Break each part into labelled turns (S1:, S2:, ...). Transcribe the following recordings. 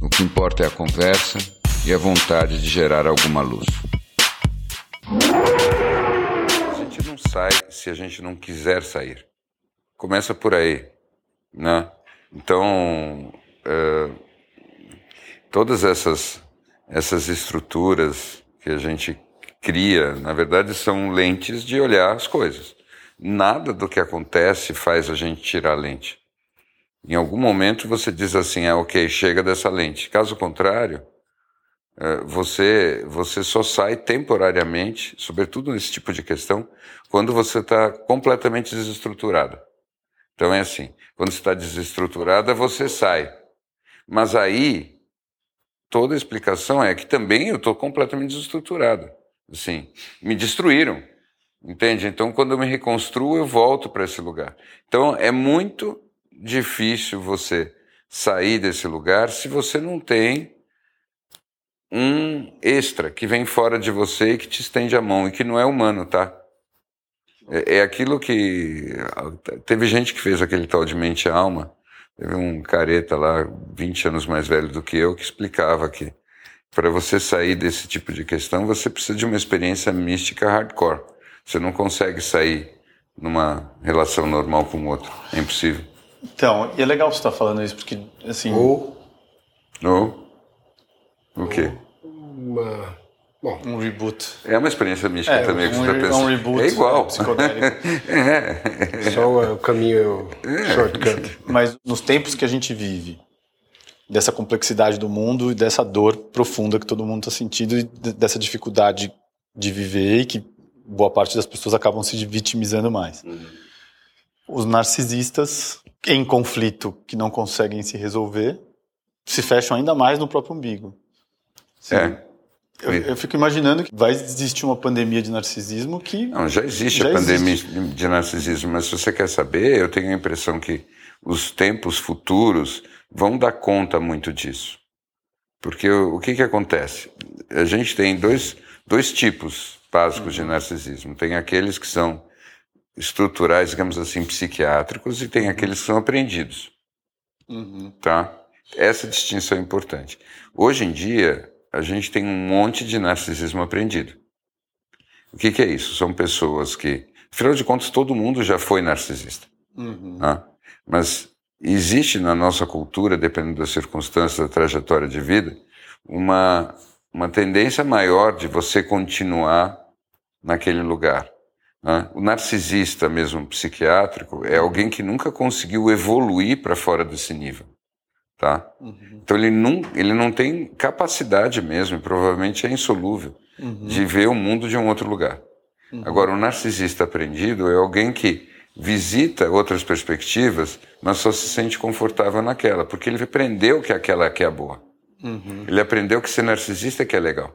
S1: O que importa é a conversa e a vontade de gerar alguma luz. A gente não sai se a gente não quiser sair. Começa por aí, né? Então, é, todas essas essas estruturas que a gente cria, na verdade, são lentes de olhar as coisas. Nada do que acontece faz a gente tirar a lente. Em algum momento você diz assim, ah, ok, chega dessa lente. Caso contrário, eh, você, você só sai temporariamente, sobretudo nesse tipo de questão, quando você está completamente desestruturado. Então é assim, quando está desestruturada, você sai. Mas aí, toda a explicação é que também eu estou completamente desestruturado. Assim, me destruíram. Entende? Então, quando eu me reconstruo, eu volto para esse lugar. Então, é muito difícil você sair desse lugar se você não tem um extra que vem fora de você e que te estende a mão e que não é humano, tá? É, é aquilo que teve gente que fez aquele tal de mente alma. Teve um careta lá, 20 anos mais velho do que eu, que explicava que para você sair desse tipo de questão, você precisa de uma experiência mística hardcore. Você não consegue sair numa relação normal com o outro. É impossível.
S2: Então, e é legal você estar tá falando isso, porque, assim...
S1: Ou... Ou... O quê?
S3: Uma... Bom,
S2: um reboot.
S1: É uma experiência mística
S2: é,
S1: também
S2: um,
S1: que você está pensando.
S2: É um reboot
S1: é igual.
S2: psicodélico.
S1: é.
S3: Só o caminho
S1: É.
S3: shortcut.
S2: Mas nos tempos que a gente vive, dessa complexidade do mundo e dessa dor profunda que todo mundo está sentindo e de- dessa dificuldade de viver e que boa parte das pessoas acabam se vitimizando mais. Os narcisistas em conflito que não conseguem se resolver se fecham ainda mais no próprio umbigo. Sim.
S1: É.
S2: Eu, eu fico imaginando que vai existir uma pandemia de narcisismo que
S1: Não, já existe
S2: Já
S1: a pandemia de narcisismo, mas se você quer saber, eu tenho a impressão que os tempos futuros vão dar conta muito disso. Porque o, o que, que acontece? A gente tem dois, dois tipos básicos de narcisismo. Tem aqueles que são estruturais, digamos assim, psiquiátricos, e tem aqueles que são aprendidos.
S2: Uhum.
S1: tá? Essa distinção é importante. Hoje em dia, a gente tem um monte de narcisismo aprendido. O que, que é isso? São pessoas que, afinal de contas, todo mundo já foi narcisista.
S2: Uhum.
S1: né? Mas existe na nossa cultura, dependendo das circunstâncias, da trajetória de vida, uma, uma tendência maior de você continuar naquele lugar. Né? O narcisista, mesmo psiquiátrico, é alguém que nunca conseguiu evoluir para fora desse nível. Tá?
S2: Uhum.
S1: Então ele não, ele não tem capacidade mesmo, provavelmente é insolúvel,
S2: Uhum.
S1: de ver o mundo de um outro lugar. Agora, o narcisista aprendido é alguém que visita outras perspectivas, mas só se sente confortável naquela, porque ele aprendeu que aquela que é a boa.
S2: Uhum.
S1: Ele aprendeu que ser narcisista é que é legal.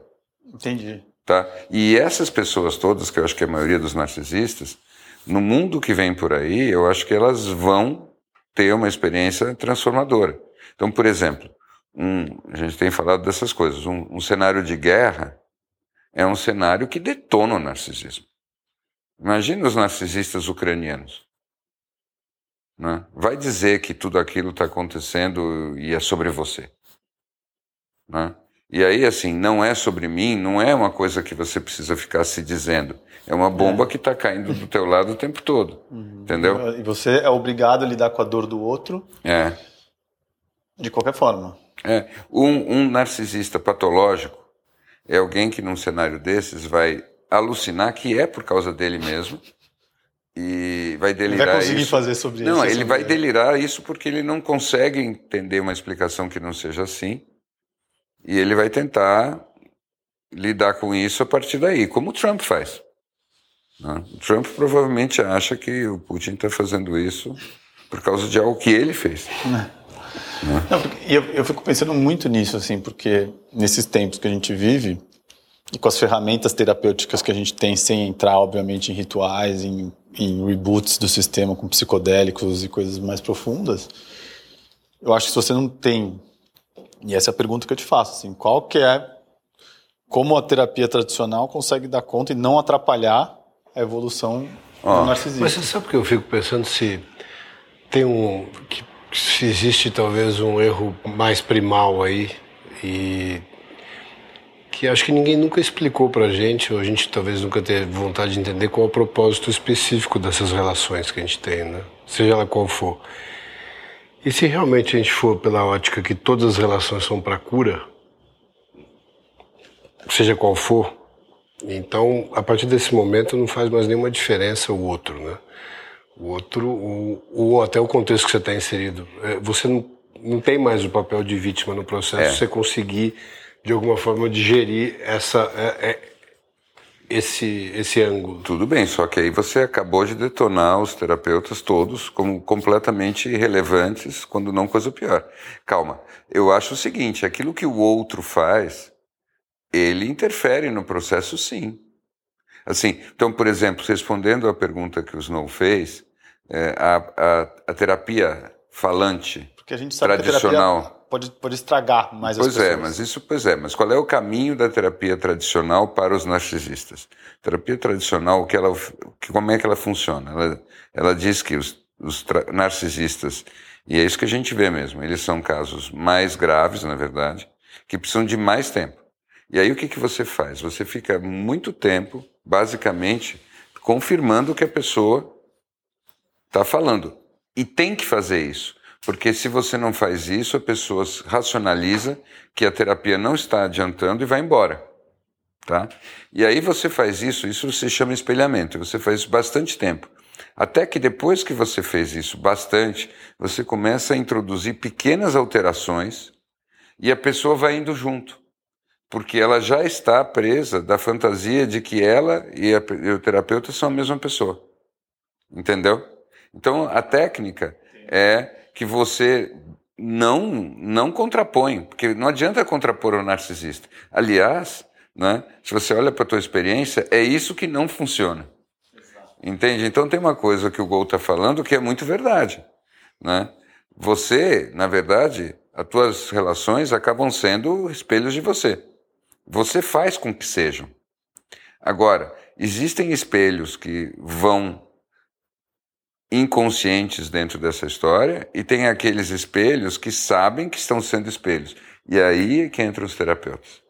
S2: Entendi.
S1: Tá? E essas pessoas todas, que eu acho que é a maioria dos narcisistas, no mundo que vem por aí, eu acho que elas vão ter uma experiência transformadora. Então, por exemplo, um, a gente tem falado dessas coisas, um, um cenário de guerra é um cenário que detona o narcisismo. Imagina os narcisistas ucranianos. Né? Vai dizer que tudo aquilo está acontecendo e é sobre você. Né? E aí, assim, não é sobre mim, não é uma coisa que você precisa ficar se dizendo. É uma bomba que está caindo do teu lado o tempo todo. Entendeu?
S2: E você é obrigado a lidar com a dor do outro
S1: É.
S2: de qualquer forma.
S1: É, um, um narcisista patológico é alguém que num cenário desses vai alucinar que é por causa dele mesmo e vai
S2: Ele
S1: delirar
S2: vai conseguir
S1: isso.
S2: fazer sobre
S1: Não,
S2: isso.
S1: ele
S2: sobre-
S1: vai delirar isso porque ele não consegue entender uma explicação que não seja assim e ele vai tentar lidar com isso a partir daí, como o Trump faz. né? O Trump provavelmente acha que o Putin está fazendo isso por causa de algo que ele fez. Né?
S2: Não, porque, eu, eu fico pensando muito nisso, assim, porque nesses tempos que a gente vive, e com as ferramentas terapêuticas que a gente tem, sem entrar, obviamente, em rituais, em, em reboots do sistema com psicodélicos e coisas mais profundas, eu acho que se você não tem, e essa é a pergunta que eu te faço, assim, qual que é, como a terapia tradicional consegue dar conta e não atrapalhar a evolução oh. do narcisismo?
S3: Mas você sabe que eu fico pensando se tem um, que, se existe talvez um erro mais primal aí e que acho que ninguém nunca explicou para a gente, ou a gente talvez nunca teve vontade de entender qual é o propósito específico dessas relações que a gente tem, né? seja ela qual for. E se realmente a gente for pela ótica que todas as relações são para cura, seja qual for, então a partir desse momento não faz mais nenhuma diferença o outro, né? O outro, ou, ou até o contexto que você está inserido. É, você não, não tem mais o papel de vítima no processo, é. você conseguir de alguma forma digerir essa é, é, esse esse ângulo.
S1: Tudo bem, só que aí você acabou de detonar os terapeutas todos como completamente irrelevantes, quando não coisa pior. Calma, eu acho o seguinte, aquilo que o outro faz, ele interfere no processo sim. Assim, então, por exemplo, respondendo à pergunta que o Snow fez, é, a, a, a terapia falante
S2: Porque a gente sabe
S1: tradicional
S2: pode, pode estragar mais
S1: pois
S2: as pessoas.
S1: Pois é, mas isso, pois é, mas qual é o caminho da terapia tradicional para os narcisistas? Terapia tradicional, que ela, que, como é que ela funciona? Ela, ela diz que os, os narcisistas, e é isso que a gente vê mesmo, eles são casos mais graves, na verdade, que precisam de mais tempo. E aí o que, que você faz? Você fica muito tempo, basicamente, confirmando o que a pessoa está falando. E tem que fazer isso. Porque se você não faz isso, a pessoa racionaliza que a terapia não está adiantando e vai embora. Tá? E aí você faz isso, isso se chama espelhamento, você faz isso bastante tempo. Até que depois que você fez isso bastante, você começa a introduzir pequenas alterações e a pessoa vai indo junto. Porque ela já está presa da fantasia de que ela e, a, e o terapeuta são a mesma pessoa. Entendeu? Então a técnica é que você não não contrapõe, porque não adianta contrapor o narcisista. Aliás, né, se você olha para a tua experiência, é isso que não funciona. Entende? Então tem uma coisa que o Gol está falando que é muito verdade. Né? Você, na verdade, as tuas relações acabam sendo espelhos de você. Você faz com que sejam. Agora, existem espelhos que vão inconscientes dentro dessa história e tem aqueles espelhos que sabem que estão sendo espelhos. E aí é que entram os terapeutas.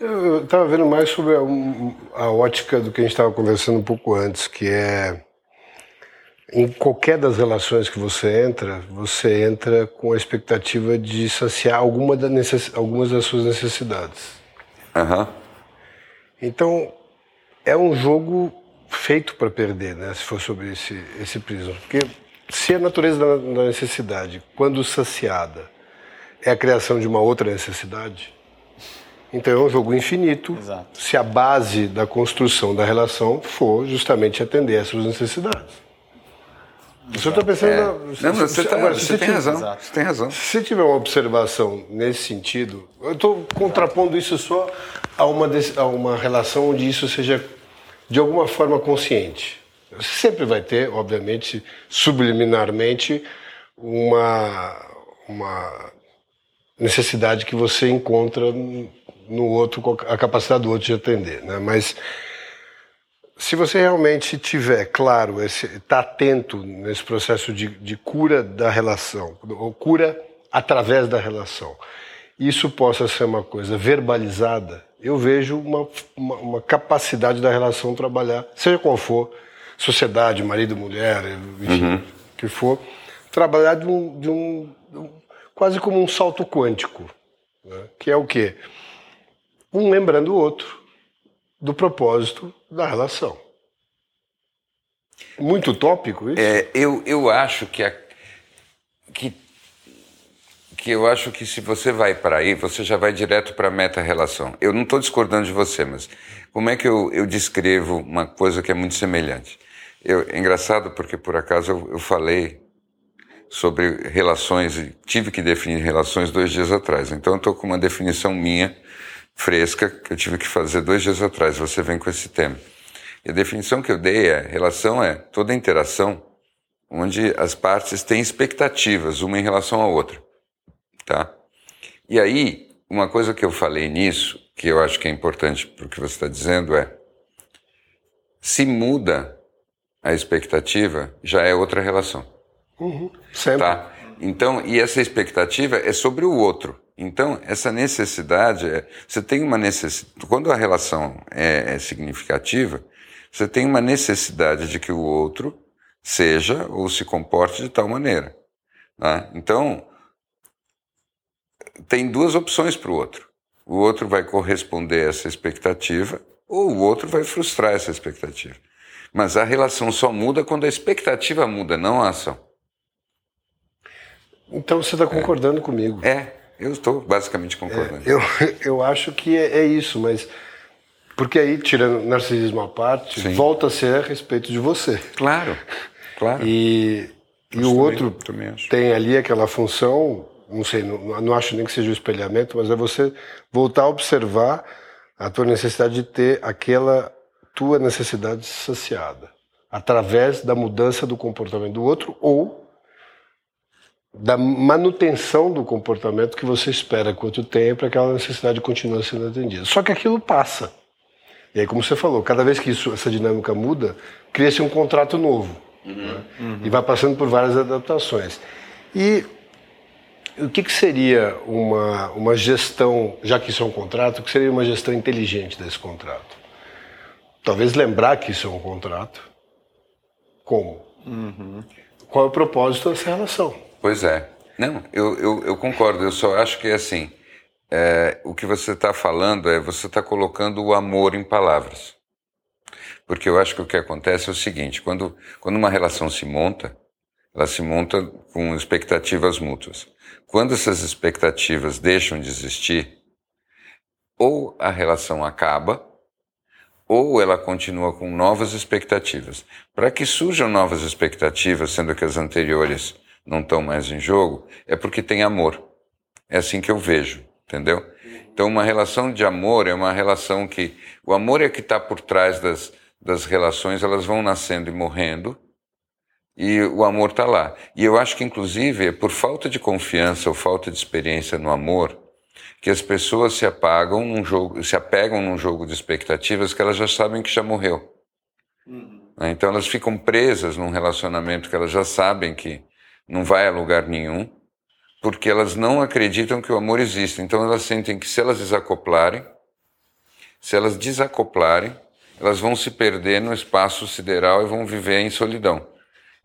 S3: Eu estava vendo mais sobre a, a, ótica do que a gente estava conversando um pouco antes, que é em qualquer das relações que você entra, você entra com a expectativa de saciar alguma da necess, algumas das suas necessidades.
S1: Uhum.
S3: Então, é um jogo feito para perder, né? Se for sobre esse, esse prisma. Porque se a natureza da, da necessidade, quando saciada, é a criação de uma outra necessidade, então é um jogo infinito.
S2: Exato.
S3: Se a base da construção da relação for justamente atender essas necessidades. Você está pensando. É.
S1: Na... Não, você, tá, você, tem razão. Você tem razão.
S3: Se tiver uma observação nesse sentido, eu estou contrapondo isso só a uma, a uma relação onde isso seja de alguma forma consciente. Sempre vai ter, obviamente, subliminarmente, uma, uma necessidade que você encontra no outro, a capacidade do outro de atender. Né? Mas se você realmente tiver claro, está atento nesse processo de, de cura da relação, ou cura através da relação, isso possa ser uma coisa verbalizada, eu vejo uma, uma, uma, capacidade da relação trabalhar, seja qual for, sociedade, marido, mulher, enfim, uhum. que for, trabalhar de um, de um, quase como um salto quântico, né? que é o quê? Um lembrando o outro do propósito da relação. Muito utópico isso?
S1: É, eu, eu acho que, a, que que eu acho que se você vai para aí, você já vai direto para a meta-relação. Eu não estou discordando de você, mas como é que eu, eu descrevo uma coisa que é muito semelhante? Eu, é engraçado porque, por acaso, eu, eu falei sobre relações e tive que definir relações dois dias atrás. Então eu estou com uma definição minha fresca que eu tive que fazer dois dias atrás. Você vem com esse tema. E a definição que eu dei é relação é toda interação onde as partes têm expectativas uma em relação à outra, tá? E aí uma coisa que eu falei nisso que eu acho que é importante para o que você está dizendo é se muda a expectativa já é outra relação.
S3: Uhum, sempre.
S1: Tá? Então, e essa expectativa é sobre o outro. Então, essa necessidade, é, você tem uma necessidade, quando a relação é, é significativa, você tem uma necessidade de que o outro seja ou se comporte de tal maneira. Né? Então, tem duas opções para o outro. O outro vai corresponder a essa expectativa ou o outro vai frustrar essa expectativa. Mas a relação só muda quando a expectativa muda, não a ação.
S3: Então você está concordando é. comigo.
S1: É, eu estou basicamente concordando.
S3: É, eu, eu acho que é, é, isso, mas. Porque aí, tirando narcisismo à parte, Sim. volta a ser a respeito de você.
S1: Claro, claro.
S3: E, e o outro também tem ali aquela função, não sei, não, não acho nem que seja o espelhamento, mas é você voltar a observar a tua necessidade de ter aquela tua necessidade saciada através da mudança do comportamento do outro ou da manutenção do comportamento que você espera que o outro tenha para aquela necessidade continue sendo atendida. Só que aquilo passa. E aí, como você falou, cada vez que isso, essa dinâmica muda, cria-se um contrato novo. Uhum, né? uhum. E vai passando por várias adaptações. E o que, que, seria uma, uma gestão, já que isso é um contrato, o que seria uma gestão inteligente desse contrato? Talvez lembrar que isso é um contrato. Como? Uhum. Qual é o propósito dessa relação?
S1: Pois é. Não, eu, eu, eu concordo. Eu só acho que, assim, é, o que você está falando é você está colocando o amor em palavras. Porque eu acho que o que acontece é o seguinte: quando, quando uma relação se monta, ela se monta com expectativas mútuas. Quando essas expectativas deixam de existir, ou a relação acaba, ou ela continua com novas expectativas. Para que surjam novas expectativas, sendo que as anteriores não estão mais em jogo, é porque tem amor. É assim que eu vejo, entendeu? Então, uma relação de amor é uma relação que. O amor é que está por trás das, das relações, elas vão nascendo e morrendo, e o amor está lá. E eu acho que, inclusive, é por falta de confiança ou falta de experiência no amor que as pessoas se apagam num jogo, se apegam num jogo de expectativas que elas já sabem que já morreu. Uhum. Então elas ficam presas num relacionamento que elas já sabem que não vai a lugar nenhum, porque elas não acreditam que o amor existe. Então elas sentem que se elas desacoplarem, se elas desacoplarem, elas vão se perder no espaço sideral e vão viver em solidão.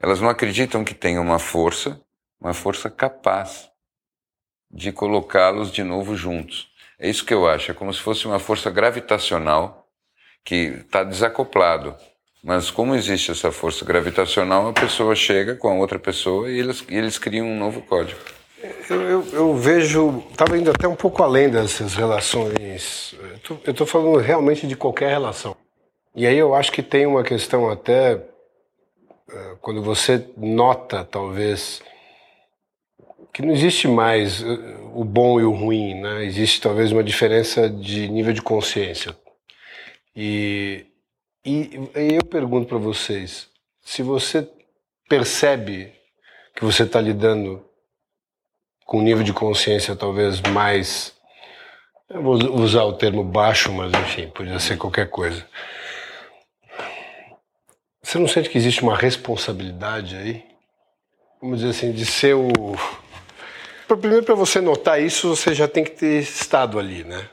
S1: Elas não acreditam que tem uma força, uma força capaz de colocá-los de novo juntos. É isso que eu acho, é como se fosse uma força gravitacional que está desacoplado. Mas como existe essa força gravitacional, a pessoa chega com a outra pessoa e eles, e eles criam um novo código.
S3: Eu, eu, eu vejo, estava indo até um pouco além dessas relações. Eu estou falando realmente de qualquer relação. E aí eu acho que tem uma questão até quando você nota, talvez, que não existe mais eh, o bom e o ruim, né? Existe talvez uma diferença de nível de consciência. E e, e eu pergunto para vocês, se você percebe que você está lidando com um nível de consciência talvez mais. Eu vou usar o termo baixo, mas enfim, podia ser qualquer coisa. Você não sente que existe uma responsabilidade aí? Vamos dizer assim, de ser o. Primeiro, para você notar isso, você já tem que ter estado ali, né?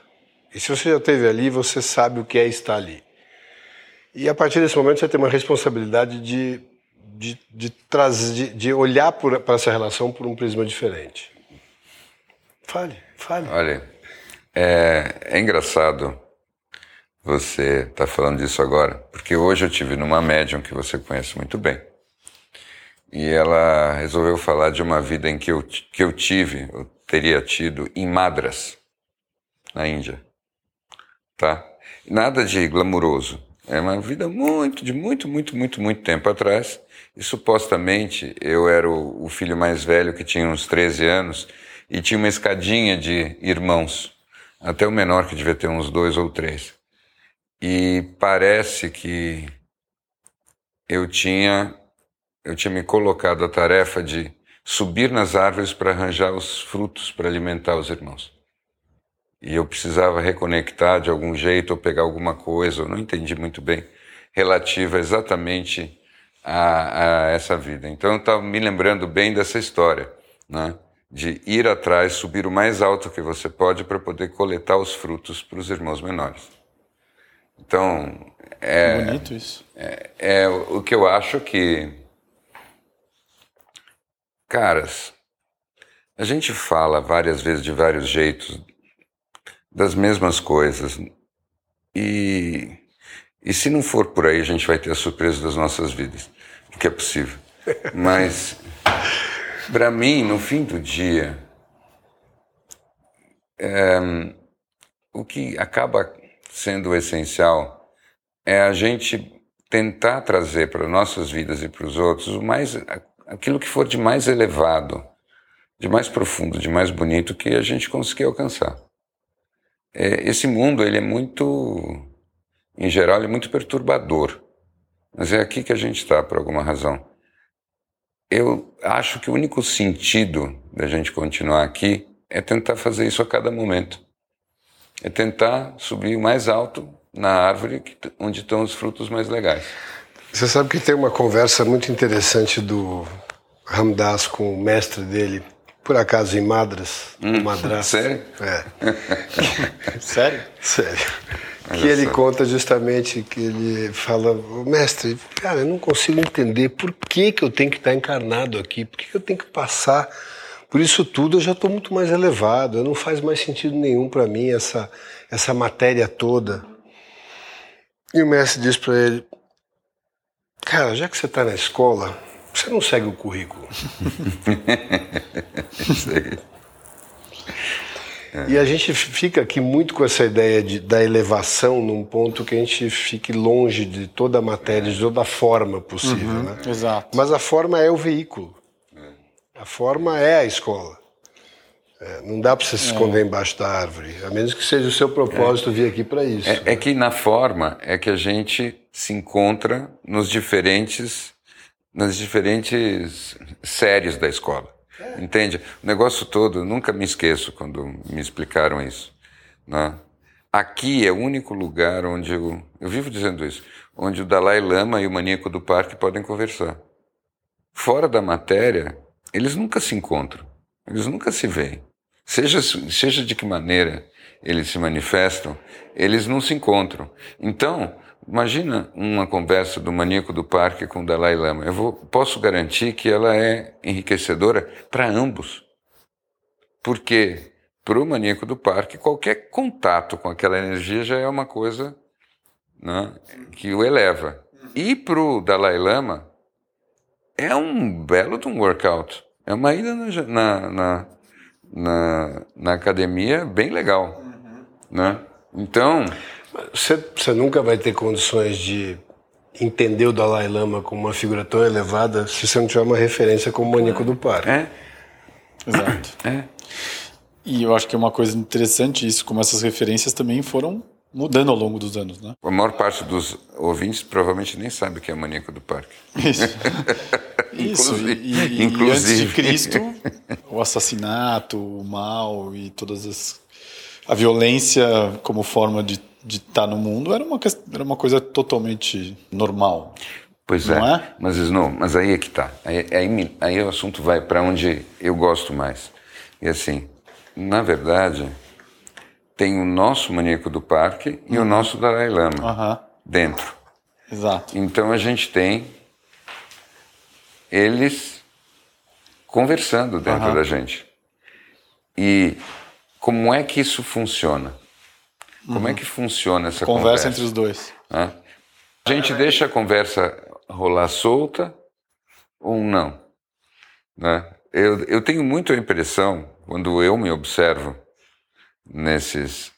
S3: E se você já esteve ali, você sabe o que é estar ali. E a partir desse momento você tem uma responsabilidade de, de, de, trazer, de, de olhar para essa relação por um prisma diferente. Fale, fale.
S1: Olha, é, é engraçado você estar tá falando disso agora, porque hoje eu tive numa médium que você conhece muito bem. E ela resolveu falar de uma vida em que eu, que eu tive, eu teria tido em Madras, na Índia. Tá? Nada de glamuroso É uma vida muito, de muito, muito, muito, muito tempo atrás. E supostamente eu era o, o filho mais velho, que tinha uns 13 anos, e tinha uma escadinha de irmãos, até o menor, que devia ter uns dois ou três. E parece que eu tinha, eu tinha me colocado a tarefa de subir nas árvores para arranjar os frutos para alimentar os irmãos. E eu precisava reconectar de algum jeito ou pegar alguma coisa, eu não entendi muito bem, relativa exatamente a, a essa vida. Então eu estava me lembrando bem dessa história, né? de ir atrás, subir o mais alto que você pode para poder coletar os frutos para os irmãos menores. Então, é,
S2: Bonito isso.
S1: É, é o que eu acho que, caras, a gente fala várias vezes de vários jeitos das mesmas coisas e e se não for por aí, a gente vai ter a surpresa das nossas vidas, que é possível. Mas, para mim, no fim do dia, é, o que acaba sendo essencial é a gente tentar trazer para nossas vidas e para os outros o mais, aquilo que for de mais elevado, de mais profundo, de mais bonito que a gente conseguir alcançar. É, esse mundo ele é muito em geral, é muito perturbador. Mas é aqui que a gente está, por alguma razão. Eu acho que o único sentido da gente continuar aqui é tentar fazer isso a cada momento. É tentar subir mais alto na árvore onde estão os frutos mais legais.
S3: Você sabe que tem uma conversa muito interessante do Ramdas com o mestre dele, por acaso em Madras,
S1: hum,
S3: Madras.
S1: Sério?
S3: É.
S2: sério?
S3: Sério que ele conta justamente que ele fala, mestre, cara, eu não consigo entender por que, que eu tenho que estar encarnado aqui, por que, que eu tenho que passar por isso tudo, eu já estou muito mais elevado, não faz mais sentido nenhum para mim essa, essa matéria toda. E o mestre diz para ele, cara, já que você está na escola, você não segue o currículo. É. E a gente fica aqui muito com essa ideia de, da elevação num ponto que a gente fique longe de toda a matéria, de toda a forma possível.
S2: Uhum,
S3: né?
S2: Exato.
S3: Mas a forma é o veículo. A forma é a escola. É, não dá para você se esconder é. embaixo da árvore, a menos que seja o seu propósito é. vir aqui para isso.
S1: É, é, que na forma é que a gente se encontra nos diferentes, nas diferentes séries da escola. Entende? O negócio todo, nunca me esqueço quando me explicaram isso. Né? Aqui é o único lugar onde eu, eu vivo dizendo isso, onde o Dalai Lama e o maníaco do parque podem conversar. Fora da matéria, eles nunca se encontram, eles nunca se veem. Seja, seja de que maneira eles se manifestam, eles não se encontram. Então, Imagina uma conversa do maníaco do parque com o Dalai Lama. Eu vou, posso garantir que ela é enriquecedora para ambos. Porque para o maníaco do parque, qualquer contato com aquela energia já é uma coisa né, que o eleva. E para o Dalai Lama, é um belo de um workout. É uma ida na, na, na, na academia bem legal. Né? Então.
S3: Você, você nunca vai ter condições de entender o Dalai Lama como uma figura tão elevada se você não tiver uma referência como o Maníaco do Par.
S1: É.
S2: Exato.
S1: É.
S2: E eu acho que é uma coisa interessante isso, como essas referências também foram mudando ao longo dos anos, né?
S1: A maior parte dos ouvintes provavelmente nem sabe o que é Maníaco do Parque.
S2: Isso. Isso. E, e, inclusive. e antes de Cristo, o assassinato, o mal e todas as a violência como forma de de estar tá no mundo era uma, era uma coisa totalmente normal.
S1: Pois
S2: não
S1: é,
S2: é?
S1: Mas, não, mas aí é que tá. Aí, aí, aí o assunto vai para onde eu gosto mais. E assim, na verdade, tem o nosso maníaco do parque e o uhum. nosso Dalai Lama
S2: uhum.
S1: dentro.
S2: Exato.
S1: Então a gente tem eles conversando dentro uhum. da gente. E como é que isso funciona? Como é uhum. que funciona essa conversa?
S2: Conversa entre os dois.
S1: A gente deixa a conversa rolar solta ou não? Né? Eu, eu tenho muito a impressão, quando eu me observo nesses,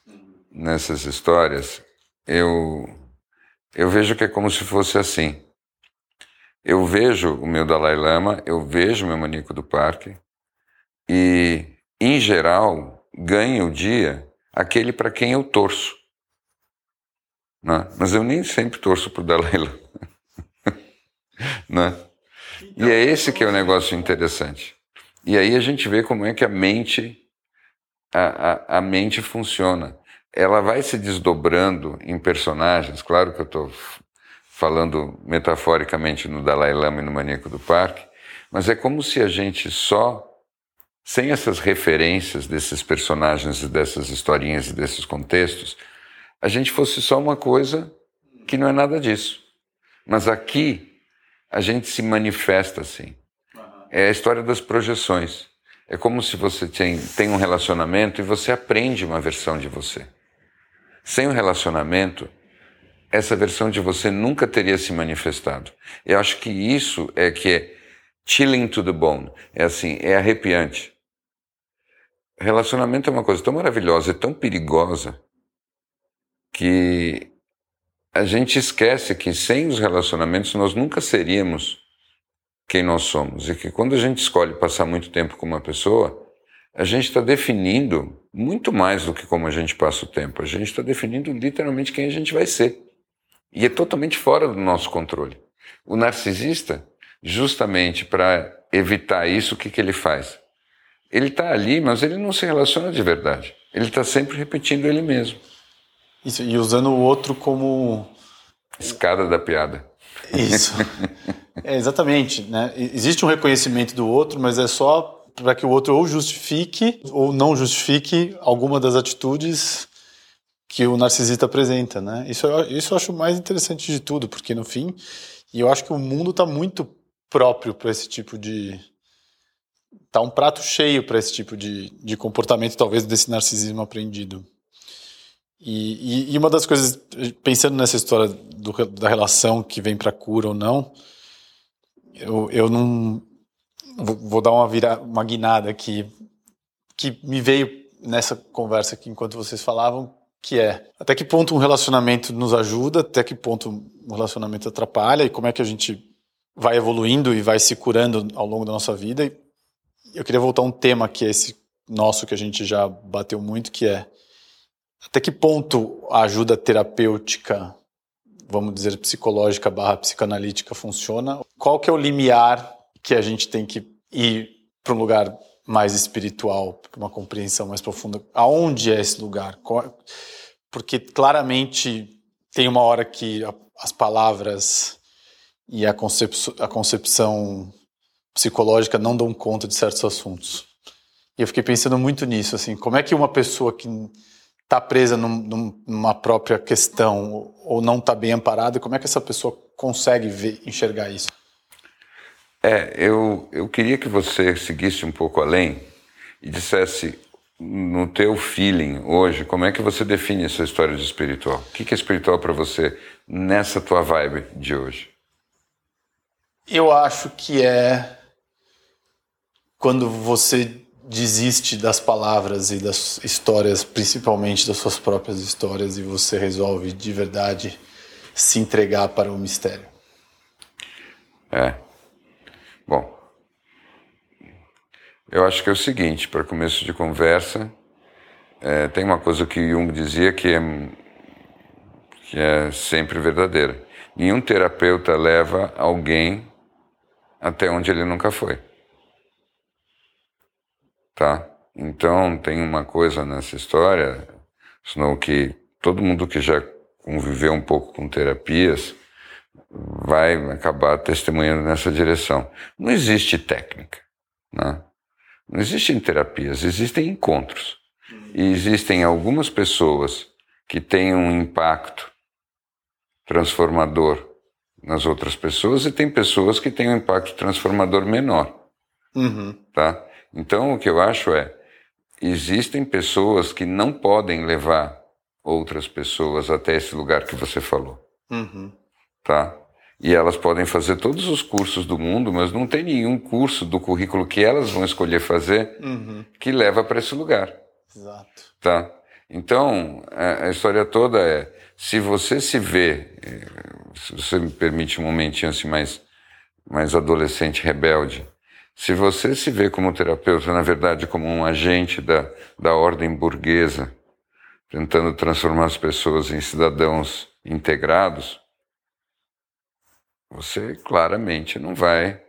S1: nessas histórias, eu, Eu vejo que é como se fosse assim. Eu vejo o meu Dalai Lama, eu vejo o meu maníaco do parque e, em geral, ganha o dia aquele para quem eu torço. Né? Mas eu nem sempre torço para o Dalai Lama. né? E é esse que é o negócio interessante. E aí a gente vê como é que a mente, a, a, a mente funciona. Ela vai se desdobrando em personagens, claro que eu estou falando metaforicamente no Dalai Lama e no Maníaco do Parque, mas é como se a gente só, sem essas referências desses personagens e dessas historinhas e desses contextos, a gente fosse só uma coisa que não é nada disso. Mas aqui a gente se manifesta assim. É a história das projeções. É como se você tem, tem um relacionamento e você aprende uma versão de você. Sem o um relacionamento, essa versão de você nunca teria se manifestado. Eu acho que isso é que é chilling to the bone. É assim, é arrepiante. Relacionamento é uma coisa tão maravilhosa e tão perigosa que a gente esquece que sem os relacionamentos nós nunca seríamos quem nós somos. E que quando a gente escolhe passar muito tempo com uma pessoa, a gente está definindo muito mais do que como a gente passa o tempo. A gente está definindo literalmente quem a gente vai ser. E é totalmente fora do nosso controle. O narcisista, justamente para evitar isso, o que, que ele faz? Ele está ali, mas ele não se relaciona de verdade. Ele está sempre repetindo ele mesmo.
S2: Isso, e usando o outro como.
S1: Escada da piada.
S2: Isso. é, exatamente. Né? Existe um reconhecimento do outro, mas é só para que o outro ou justifique ou não justifique alguma das atitudes que o narcisista apresenta, né? Isso, isso eu acho mais interessante de tudo, porque no fim, e eu acho que o mundo está muito próprio para esse tipo de tá um prato cheio para esse tipo de, de comportamento, talvez desse narcisismo aprendido. E, e, e uma das coisas, pensando nessa história do, da relação que vem para cura ou não, eu, eu não vou, vou dar uma vira, uma guinada aqui que me veio nessa conversa aqui enquanto vocês falavam, que é até que ponto um relacionamento nos ajuda, até que ponto um relacionamento atrapalha e como é que a gente vai evoluindo e vai se curando ao longo da nossa vida. E eu queria voltar a um tema que é esse nosso que a gente já bateu muito, que é até que ponto a ajuda terapêutica, vamos dizer psicológica barra psicanalítica funciona? Qual que é o limiar que a gente tem que ir para um lugar mais espiritual, para uma compreensão mais profunda? Aonde é esse lugar? porque claramente tem uma hora que as palavras e a, concepção, a concepção psicológica não dão conta de certos assuntos. E eu fiquei pensando muito nisso, assim, como é que uma pessoa que está presa num, numa própria questão ou não está bem amparada, como é que essa pessoa consegue ver, enxergar isso?
S1: É, eu, eu queria que você seguisse um pouco além e dissesse no teu feeling hoje, como é que você define essa história de espiritual? O que é espiritual para você nessa tua vibe de hoje?
S2: Eu acho que é quando você desiste das palavras e das histórias, principalmente das suas próprias histórias, e você resolve de verdade se entregar para o mistério.
S1: É. Bom, eu acho que é o seguinte, para começo de conversa, é, tem uma coisa que Jung dizia que é, que é sempre verdadeira. Nenhum terapeuta leva alguém até onde ele nunca foi. Tá? Então, tem uma coisa nessa história, senão que todo mundo que já conviveu um pouco com terapias vai acabar testemunhando nessa direção. Não existe técnica, né? Não existem terapias, existem encontros. E existem algumas pessoas que têm um impacto transformador nas outras pessoas e tem pessoas que têm um impacto transformador menor.
S2: Uhum.
S1: Tá? Então, o que eu acho é: existem pessoas que não podem levar outras pessoas até esse lugar que você falou.
S2: Uhum.
S1: Tá? E elas podem fazer todos os cursos do mundo, mas não tem nenhum curso do currículo que elas vão escolher fazer
S2: uhum.
S1: que leva para esse lugar.
S2: Exato.
S1: Tá? Então, a, a história toda é: se você se vê, eh, se você me permite um momentinho assim mais, mais adolescente rebelde, se você se vê como terapeuta, na verdade, como um agente da, da ordem burguesa, tentando transformar as pessoas em cidadãos integrados, você claramente não vai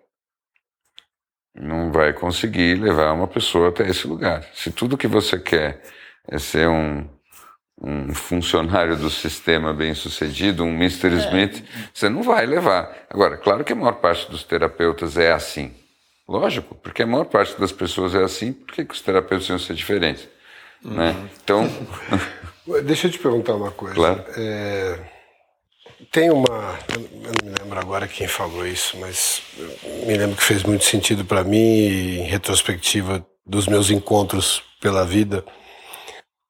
S1: não vai conseguir levar uma pessoa até esse lugar. Se tudo que você quer é ser um, um funcionário do sistema bem-sucedido, um Mr. É. Smith, você não vai levar. Agora, claro que a maior parte dos terapeutas é assim. Lógico, porque a maior parte das pessoas é assim, por que, que os terapeutas iam ser diferentes? Uhum. Né? Então.
S3: Deixa eu te perguntar uma coisa.
S1: Claro.
S3: É, tem uma. Eu não me lembro agora quem falou isso, mas me lembro que fez muito sentido para mim, em retrospectiva dos meus encontros pela vida.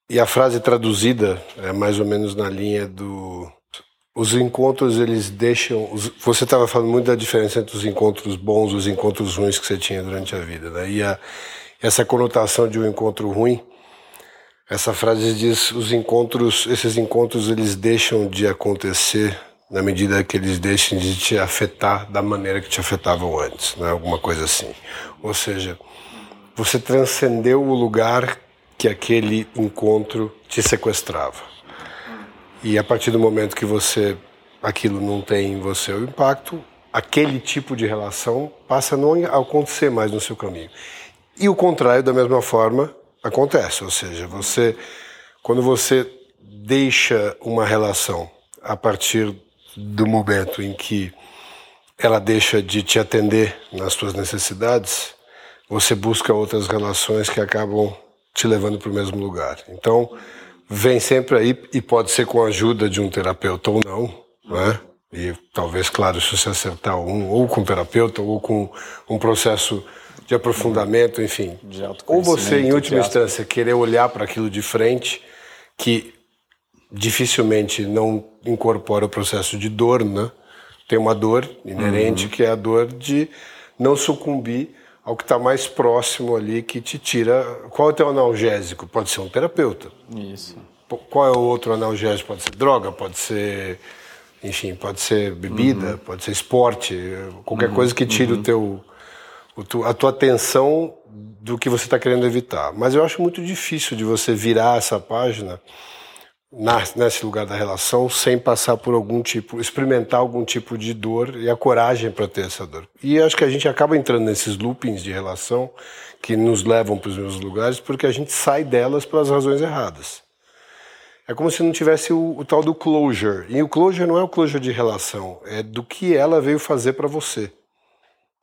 S3: E a frase traduzida é mais ou menos na linha do. Os encontros, eles deixam. Você estava falando muito da diferença entre os encontros bons e os encontros ruins que você tinha durante a vida. Né? E a, essa conotação de um encontro ruim essa frase diz: os encontros, esses encontros, eles deixam de acontecer na medida que eles deixem de te afetar da maneira que te afetavam antes, né? Alguma coisa assim. Ou seja, você transcendeu o lugar que aquele encontro te sequestrava. E a partir do momento que você aquilo não tem em você o impacto, aquele tipo de relação passa a não acontecer mais no seu caminho. E o contrário, da mesma forma, acontece. Ou seja, você, quando você deixa uma relação a partir do momento em que ela deixa de te atender nas suas necessidades, você busca outras relações que acabam te levando para o mesmo lugar. Então, vem sempre aí, e pode ser com a ajuda de um terapeuta ou não, né? E talvez, claro, se você acertar um, ou com um terapeuta, ou com um processo de aprofundamento, enfim. Ou você, em última instância, querer olhar para aquilo de frente, que dificilmente não incorpora o processo de dor, né? Tem uma dor inerente, uhum. que é a dor de não sucumbir ao que está mais próximo ali, que te tira. Qual é o teu analgésico? Pode ser um terapeuta.
S2: Isso.
S3: Qual é o outro analgésico? Pode ser droga, pode ser. Enfim, pode ser bebida, uhum. pode ser esporte, qualquer uhum. coisa que tire o uhum. teu a tua atenção do que você está querendo evitar. Mas eu acho muito difícil de você virar essa página nesse lugar da relação sem passar por algum tipo, experimentar algum tipo de dor e a coragem para ter essa dor. E acho que a gente acaba entrando nesses loopings de relação que nos levam para os mesmos lugares porque a gente sai delas pelas razões erradas. É como se não tivesse o, o tal do closure. E o closure não é o closure de relação, é do que ela veio fazer para você.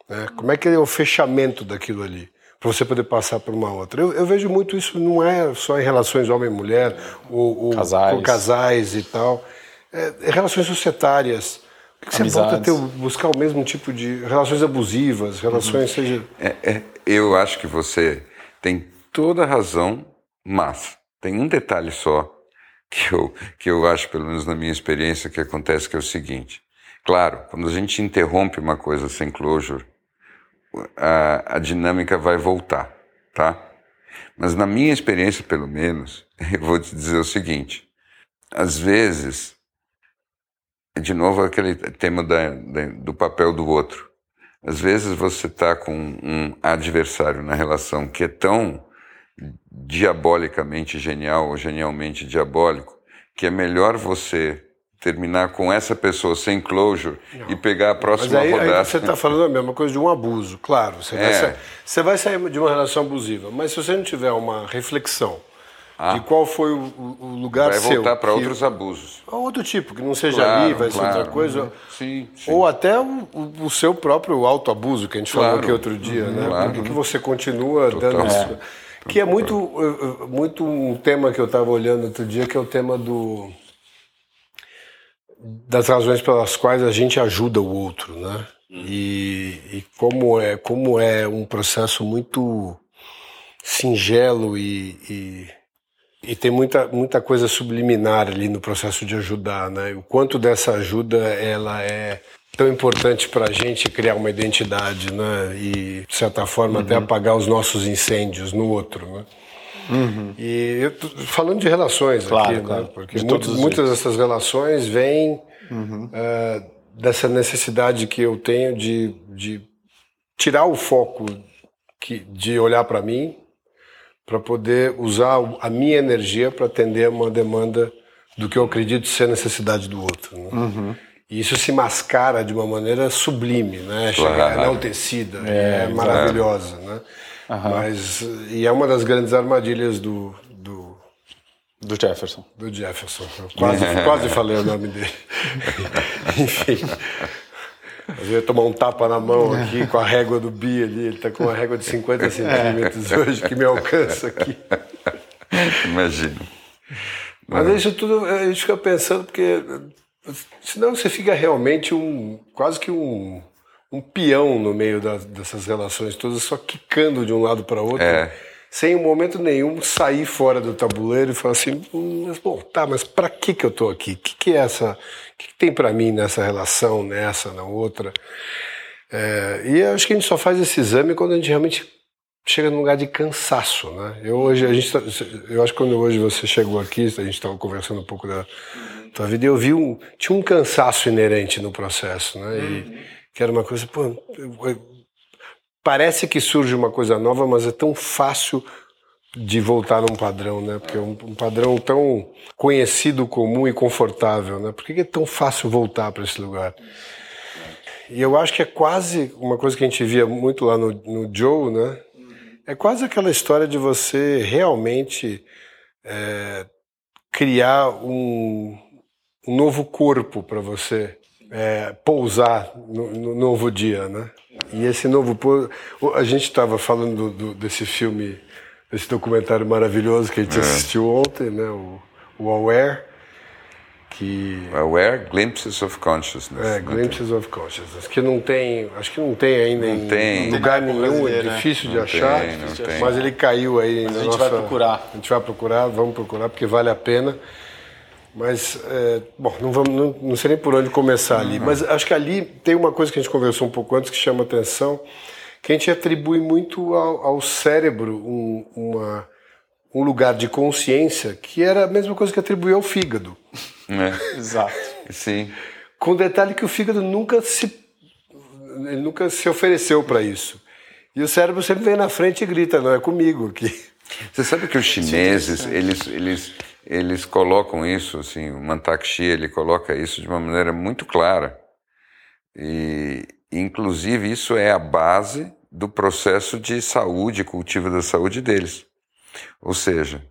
S3: Né? Como é que é o fechamento daquilo ali? Para você poder passar por uma outra. Eu, eu, vejo muito isso, não é só em relações homem-mulher, ou, ou
S2: casais.
S3: com casais e tal. É, é relações societárias. Por que, você volta a ter, buscar o mesmo tipo de relações abusivas, relações uhum. seja.
S1: É, é, eu acho que você tem toda a razão, mas tem um detalhe só que eu, que eu acho, pelo menos na minha experiência, que acontece, que é o seguinte. Claro, quando a gente interrompe uma coisa sem closure, a, a dinâmica vai voltar, tá? Mas na minha experiência, pelo menos, eu vou te dizer o seguinte: às vezes, de novo aquele tema da, da, do papel do outro. Às vezes você está com um adversário na relação que é tão diabolicamente genial ou genialmente diabólico que é melhor você terminar com essa pessoa sem closure não. e pegar a próxima
S3: aí,
S1: rodada.
S3: Aí você está falando a mesma coisa de um abuso, claro. Você, é. vai sair, você vai sair de uma relação abusiva, mas se você não tiver uma reflexão ah. de qual foi o, o lugar
S1: vai
S3: seu...
S1: Vai voltar para outros abusos.
S3: Outro tipo, que não seja claro, ali, vai claro. ser outra coisa.
S1: Sim, sim.
S3: Ou até o, o, seu próprio autoabuso, que a gente claro. falou aqui outro dia, né? Claro. Por que, você continua Total. dando isso? Que é muito, eh, eh, muito um tema que eu estava olhando outro dia, que é o tema do das razões pelas quais a gente ajuda o outro, né? Uhum. E, e, como é como é um processo muito singelo e, e, e, tem muita muita coisa subliminar ali no processo de ajudar, né? O quanto dessa ajuda ela é tão importante para a gente criar uma identidade, né? E de certa forma uhum. até apagar os nossos incêndios no outro, né? Uhum. E eu tô falando de relações
S2: claro,
S3: aqui,
S2: claro.
S3: né? Porque muitos, muitas dessas relações vêm uhum. uh, dessa necessidade que eu tenho de, de tirar o foco que, de olhar para mim para poder usar a minha energia para atender uma demanda do que eu acredito ser necessidade do outro. Né? Uhum. E isso se mascara de uma maneira sublime, né? Chega, não tecida, é, é maravilhosa, né? Uhum. Mas e é uma das grandes armadilhas do do,
S2: do Jefferson.
S3: Do Jefferson. Eu quase quase falei o nome dele. Enfim. Eu ia tomar um tapa na mão aqui com a régua do Bi ali. Ele está com uma régua de 50 centímetros hoje que me alcança aqui.
S1: Imagino.
S3: Mas isso tudo a gente fica pensando, porque senão você fica realmente um quase que um, um peão no meio das, dessas relações todas, só quicando de um lado para outro. É. Sem em momento nenhum sair fora do tabuleiro e falar assim, hum, mas, bom, tá, mas para que que eu tô aqui? O que, que é essa? O que, que tem para mim nessa relação, nessa, na outra? É, e acho que a gente só faz esse exame quando a gente realmente chega num lugar de cansaço, né? Eu hoje a gente, tá, eu acho que quando hoje você chegou aqui, a gente estava conversando um pouco da tua vida, eu vi um tinha um cansaço inerente no processo, né? E que era uma coisa, pô, parece que surge uma coisa nova, mas é tão fácil de voltar num padrão, né? Porque é um, um padrão tão conhecido, comum e confortável, né? Por que é tão fácil voltar para esse lugar? E eu acho que é quase uma coisa que a gente via muito lá no, no Joe, né? É quase aquela história de você realmente é, criar um, um, novo corpo para você é, pousar no, no, novo dia, né? E esse novo a gente estava falando do, do, desse filme, desse documentário maravilhoso que a gente é. assistiu ontem, né? O, o Aware que
S1: Aware Glimpses of Consciousness.
S3: É, Glimpses of Consciousness, que não tem, acho que não tem ainda não em tem. lugar nenhum, é difícil de achar, tem, mas ele caiu aí.
S2: Mas a gente nossa, vai procurar.
S3: A gente vai procurar, vamos procurar porque vale a pena. Mas, é, bom, não, vamos, não, não, sei nem por onde começar ali, uhum. mas acho que ali tem uma coisa que a gente conversou um pouco antes que chama atenção, que a gente atribui muito ao, ao cérebro um, uma, um lugar de consciência que era a mesma coisa que atribuía ao fígado.
S1: É.
S2: Exato.
S1: Sim.
S3: Com o detalhe que o fígado nunca se, ele nunca se ofereceu para isso. E o cérebro sempre vem na frente e grita, não é comigo aqui.
S1: Você sabe que os chineses, eles, eles, eles colocam isso, assim, o Mantak Chia, ele coloca isso de uma maneira muito clara. E, inclusive, isso é a base do processo de saúde, cultivo da saúde deles. Ou seja,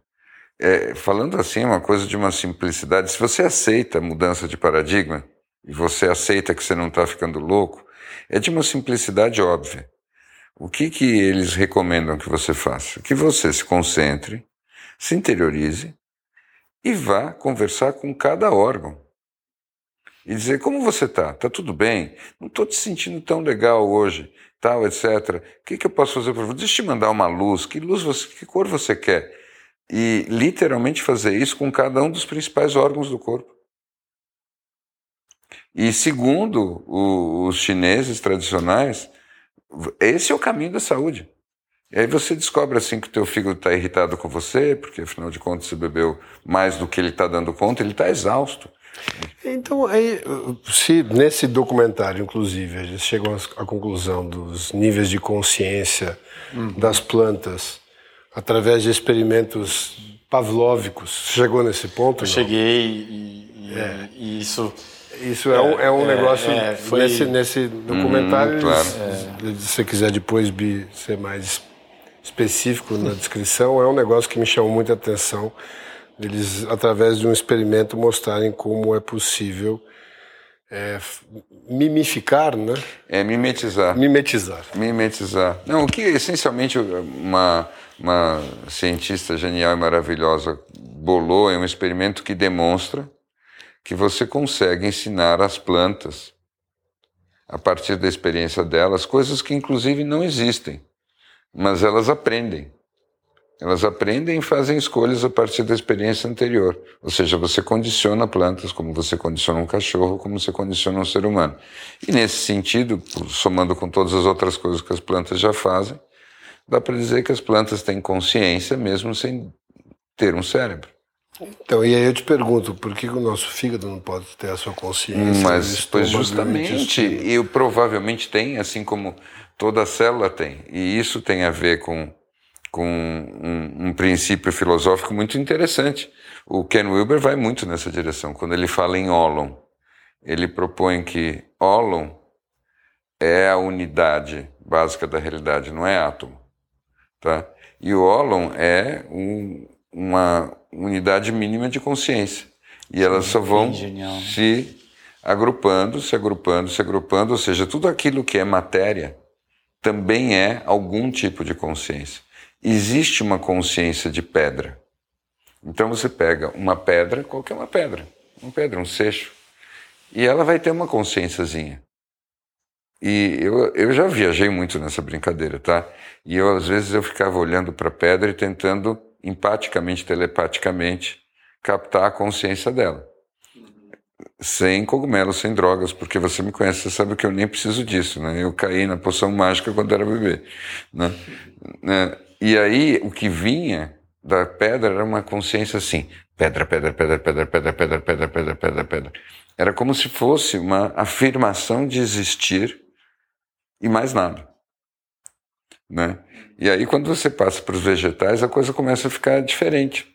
S1: é, falando assim, uma coisa de uma simplicidade. Se você aceita a mudança de paradigma e você aceita que você não está ficando louco, é de uma simplicidade óbvia. O que, que eles recomendam que você faça? Que você se concentre, se interiorize e vá conversar com cada órgão. E dizer como você está? Está tudo bem? Não estou te sentindo tão legal hoje, tal, etc. O que, que eu posso fazer para você? Deixa eu te mandar uma luz. Que luz você, que cor você quer? e literalmente fazer isso com cada um dos principais órgãos do corpo. E segundo o, os chineses tradicionais, esse é o caminho da saúde. E aí você descobre assim que o teu fígado está irritado com você, porque afinal de contas você bebeu mais do que ele está dando conta, ele está exausto.
S3: Então, aí, se nesse documentário, inclusive, eles chegam à conclusão dos níveis de consciência uhum. das plantas através de experimentos pavlóvicos. Chegou nesse ponto?
S2: Eu não? cheguei e, é. e, isso.
S3: Isso é, é um, é um é, negócio. É, foi... Nesse, nesse documentário, hum, claro. se você quiser depois ser mais específico na descrição, é um negócio que me chamou muita atenção. Eles, através de um experimento, mostrarem como é possível é, mimificar, né?
S1: É mimetizar.
S3: Mimetizar.
S1: Mimetizar. Não, o que essencialmente uma uma cientista genial e maravilhosa bolou é um experimento que demonstra que você consegue ensinar as plantas, a partir da experiência delas, coisas que inclusive não existem, mas elas aprendem. Elas aprendem e fazem escolhas a partir da experiência anterior. Ou seja, você condiciona plantas como você condiciona um cachorro, como você condiciona um ser humano. E nesse sentido, somando com todas as outras coisas que as plantas já fazem, dá para dizer que as plantas têm consciência mesmo sem ter um cérebro.
S3: Então, e aí eu te pergunto, por que o nosso fígado não pode ter a sua consciência?
S1: Mas, pois justamente, e provavelmente tem, assim como toda célula tem. E isso tem a ver com, com um, um princípio filosófico muito interessante. O Ken Wilber vai muito nessa direção. Quando ele fala em ólon, ele propõe que ólon é a unidade básica da realidade, não é átomo. Tá? E o ólon é um, uma unidade mínima de consciência. E elas só vão se agrupando, se agrupando, se agrupando, ou seja, tudo aquilo que é matéria também é algum tipo de consciência. Existe uma consciência de pedra. Então você pega uma pedra, qualquer uma pedra, uma pedra, um seixo, e ela vai ter uma consciênciazinha. E eu, eu já viajei muito nessa brincadeira, tá? E eu, às vezes, eu ficava olhando para a pedra e tentando, empaticamente, telepaticamente, captar a consciência dela. Sem cogumelos, sem drogas, porque você me conhece, você sabe que eu nem preciso disso, né? Eu caí na poção mágica quando era bebê, né? né? E aí, o que vinha da pedra era uma consciência assim, pedra, pedra, pedra, pedra, pedra, pedra, pedra, pedra, pedra, pedra. Era como se fosse uma afirmação de existir e mais nada. Né? E aí, quando você passa para os vegetais, a coisa começa a ficar diferente,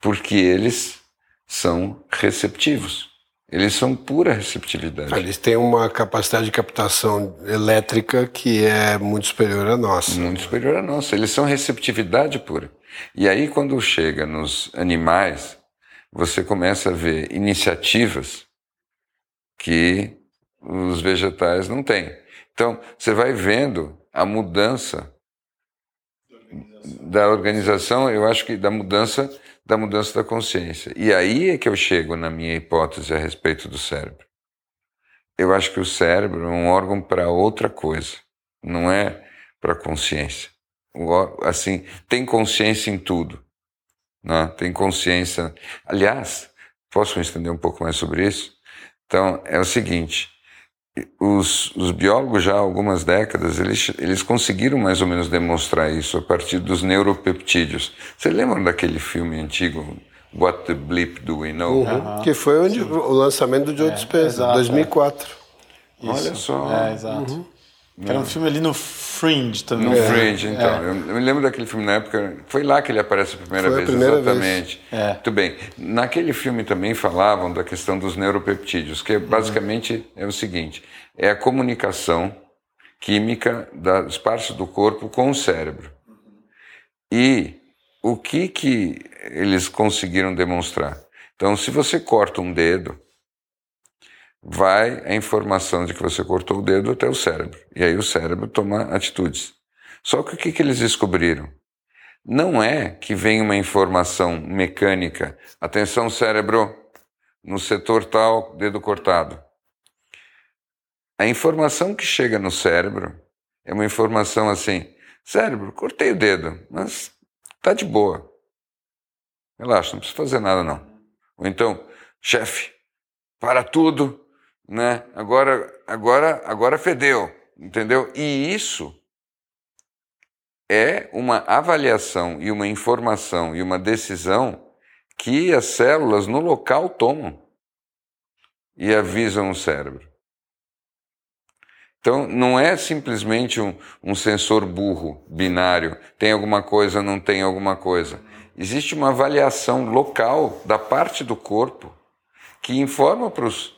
S1: porque eles são receptivos. Eles são pura receptividade.
S3: Eles têm uma capacidade de captação elétrica que é muito superior à nossa.
S1: Muito superior à nossa. Eles são receptividade pura. E aí, quando chega nos animais, você começa a ver iniciativas que os vegetais não têm. Então, você vai vendo a mudança da organização, eu acho que da mudança da mudança da consciência. E aí é que eu chego na minha hipótese a respeito do cérebro. Eu acho que o cérebro é um órgão para outra coisa, não é para consciência. Assim, tem consciência em tudo, né? Tem consciência. Aliás, posso me estender um pouco mais sobre isso? Então, é o seguinte: os, os, biólogos já há algumas décadas eles, eles conseguiram mais ou menos demonstrar isso a partir dos neuropeptídeos. Você lembra daquele filme antigo What the Bleep Do We Know?
S3: Uhum. Que foi onde, o lançamento do Joe é, Dispenza, 2004.
S1: É. Olha só.
S2: É, exato. Uhum. Era um filme ali no Fringe também.
S1: No é. Fringe, então. É. Eu, eu, me lembro daquele filme na época. Foi lá que ele aparece a primeira foi vez, a primeira exatamente. Vez. É. Muito bem. Naquele filme também falavam da questão dos neuropeptídeos, que basicamente uhum. é o seguinte: é a comunicação química das partes do corpo com o cérebro. E o que que eles conseguiram demonstrar? Então, se você corta um dedo, vai a informação de que você cortou o dedo até o cérebro. E aí o cérebro toma atitudes. Só que o que, que eles descobriram? Não é que vem uma informação mecânica, atenção cérebro, no setor tal, dedo cortado. A informação que chega no cérebro é uma informação assim: cérebro, cortei o dedo, mas tá de boa. Relaxa, não precisa fazer nada não. Ou então, chefe, para tudo, né? Agora, agora, agora fedeu, entendeu? E isso é uma avaliação e uma informação e uma decisão que as células no local tomam e avisam o cérebro. Então, não é simplesmente um, um sensor burro, binário, tem alguma coisa, não tem alguma coisa. Existe uma avaliação local da parte do corpo que informa para os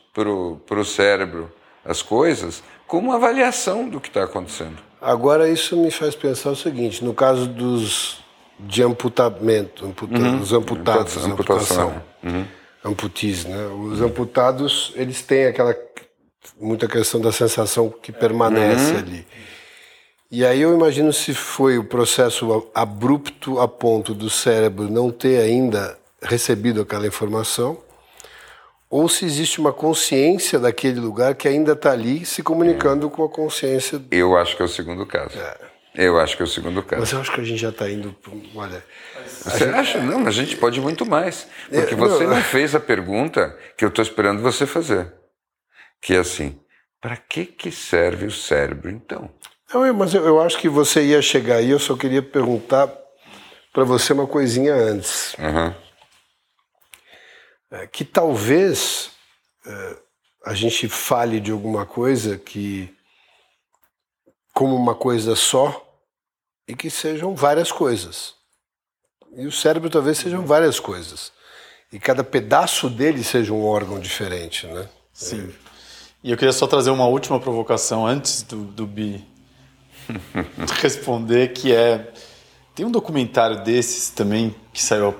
S1: para o cérebro as coisas como uma avaliação do que está acontecendo.
S3: Agora, isso me faz pensar o seguinte: no caso dos de amputamento, amputa, uhum. os amputados, amputação, amputação uhum. amputis, né? Os amputados, eles têm aquela muita questão da sensação que permanece uhum. ali. E aí eu imagino se foi o processo abrupto a ponto do cérebro não ter ainda recebido aquela informação, ou se existe uma consciência daquele lugar que ainda está ali se comunicando é. com a consciência.
S1: Eu acho que é o segundo caso. É. Eu acho que é o segundo caso.
S3: Mas eu acho que a gente já está indo. Olha.
S1: Você gente... acha? Não, mas a gente pode muito mais. Porque é, você não... não fez a pergunta que eu estou esperando você fazer. Que é assim: para que, que serve o cérebro então?
S3: Não, mas eu, eu acho que você ia chegar aí, eu só queria perguntar para você uma coisinha antes.
S1: Uhum.
S3: É, que talvez é, a gente fale de alguma coisa que como uma coisa só e que sejam várias coisas. E o cérebro talvez sejam várias coisas. E cada pedaço dele seja um órgão diferente, né?
S2: Sim. E eu queria só trazer uma última provocação antes do, do Bi responder, que é... Tem um documentário desses também que saiu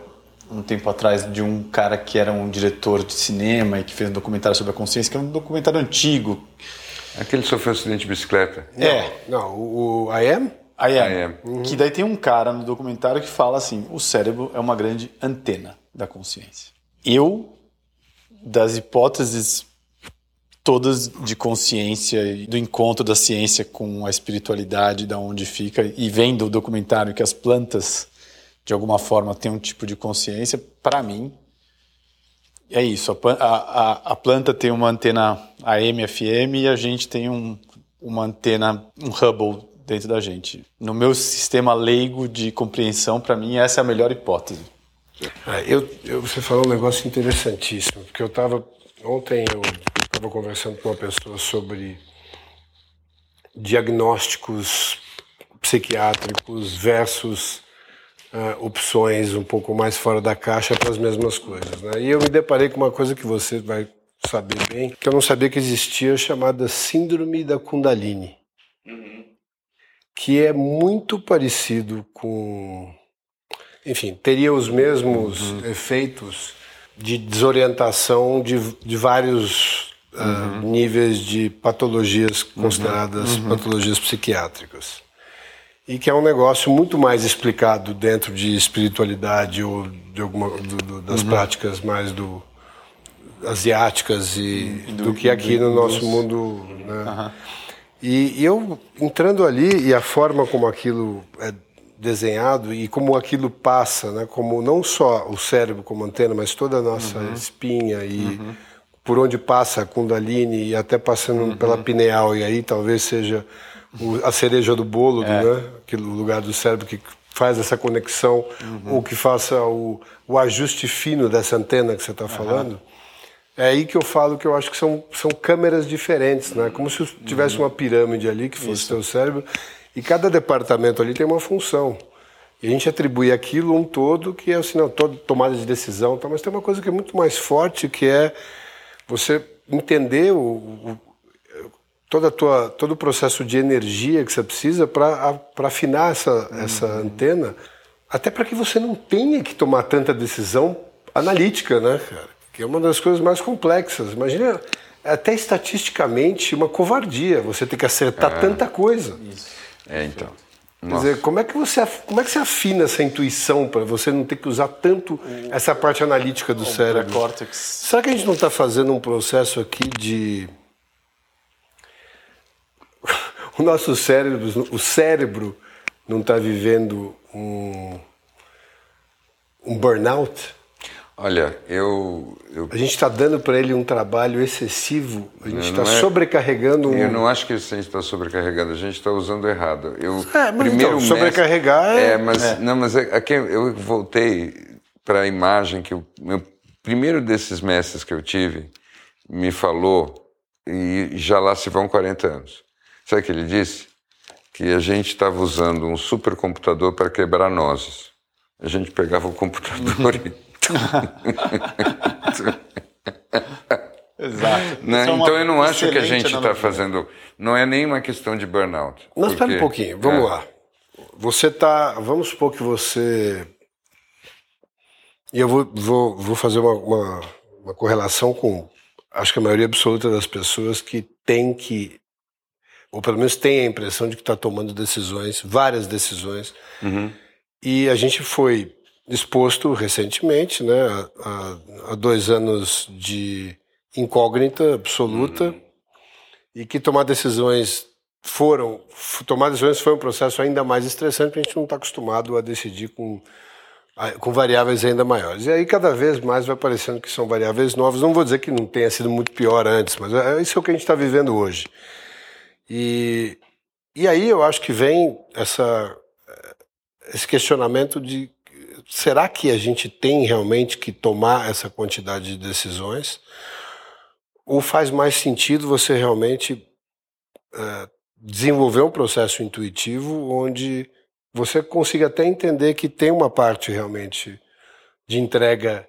S2: um tempo atrás de um cara que era um diretor de cinema e que fez um documentário sobre a consciência, que é um documentário antigo.
S1: Aquele sofreu um acidente de bicicleta.
S2: É.
S3: Não, o, o I Am?
S2: I am.
S1: I am.
S2: Uhum. Que daí tem um cara no documentário que fala assim: o cérebro é uma grande antena da consciência. Eu, das hipóteses todas de consciência e do encontro da ciência com a espiritualidade, da onde fica, e vendo o documentário que as plantas de alguma forma têm um tipo de consciência, para mim é isso. A, a, a, planta tem uma antena AM, FM e a gente tem um, uma antena, um Hubble dentro da gente. No meu sistema leigo de compreensão, para mim, essa é a melhor hipótese.
S3: É, eu, eu, você falou um negócio interessantíssimo, porque eu estava. Ontem eu estava conversando com uma pessoa sobre diagnósticos psiquiátricos versus uh, opções um pouco mais fora da caixa para as mesmas coisas. Né? E eu me deparei com uma coisa que você vai saber bem, que eu não sabia que existia, chamada Síndrome da Kundalini, uhum. que é muito parecido com. Enfim, teria os mesmos uhum. efeitos de desorientação de, de vários uh, níveis de patologias uhum. consideradas uhum. patologias psiquiátricas e que é um negócio muito mais explicado dentro de espiritualidade ou de alguma do, do, das uhum. práticas mais do asiáticas e do, do que aqui no nosso mundo né? uhum. e, e, eu entrando ali e a forma como aquilo é desenhado e como aquilo passa né como não só o cérebro como antena mas toda a nossa uhum. espinha e uhum. por onde passa a kundalini e até passando uhum. pela pineal e aí talvez seja a cereja do bolo, é. né? Aquele lugar do cérebro que faz essa conexão uhum. ou que faça o, o ajuste fino dessa antena que você está falando. Uhum. É aí que eu falo que eu acho que são, são câmeras diferentes, né? Como se tivesse uhum. uma pirâmide ali que fosse o seu cérebro e cada departamento ali tem uma função. E a gente atribui aquilo um todo que é assim, não, todo, tomada de decisão, tá? mas tem uma coisa que é muito mais forte que é você entender o, o toda tua, todo o processo de energia que você precisa para afinar essa, uhum. essa antena, até para que você não tenha que tomar tanta decisão analítica, né, cara? Que é uma das coisas mais complexas. Imagina, até estatisticamente, uma covardia você ter que acertar é. tanta coisa.
S1: Isso. É, então.
S3: Quer dizer, como é que você como é que você afina essa intuição para você não ter que usar tanto essa parte analítica do o cérebro?
S2: Córtex.
S3: Será que a gente não está fazendo um processo aqui de o nosso cérebro, o cérebro não está vivendo um, um burnout?
S1: Olha, eu, eu...
S3: A gente está dando para ele um trabalho excessivo, a gente está é... sobrecarregando. Um...
S1: Eu não acho que a gente está sobrecarregando, a gente está usando errado. Eu,
S3: é, mas primeiro então, sobrecarregar
S1: é. é mas, é. Não, mas é, aqui eu voltei para a imagem que o meu primeiro desses mestres que eu tive me falou, e já lá se vão 40 anos. Sabe o que ele disse? Que a gente estava usando um supercomputador para quebrar nozes. A gente pegava o computador e.
S2: Exato.
S1: Né? É então eu não acho que a gente está fazendo. Não é nenhuma questão de burnout.
S3: Mas espera um pouquinho, vamos é. lá. Você está. Vamos supor que você. E eu vou, vou, vou fazer uma, uma, uma correlação com. Acho que a maioria absoluta das pessoas que tem que ou pelo menos tem a impressão de que está tomando decisões, várias decisões. Uhum. E a gente foi exposto recentemente, né, a, a dois anos de incógnita absoluta uhum. e que tomar decisões foram tomar decisões foi um processo ainda mais estressante porque a gente não está acostumado a decidir com com variáveis ainda maiores. E aí cada vez mais vai parecendo que são variáveis novas. Não vou dizer que não tenha sido muito pior antes, mas é, isso é o que a gente está vivendo hoje. E, e aí eu acho que vem essa, esse questionamento de será que a gente tem realmente que tomar essa quantidade de decisões? Ou faz mais sentido você realmente é, desenvolver um processo intuitivo onde você consiga até entender que tem uma parte realmente de entrega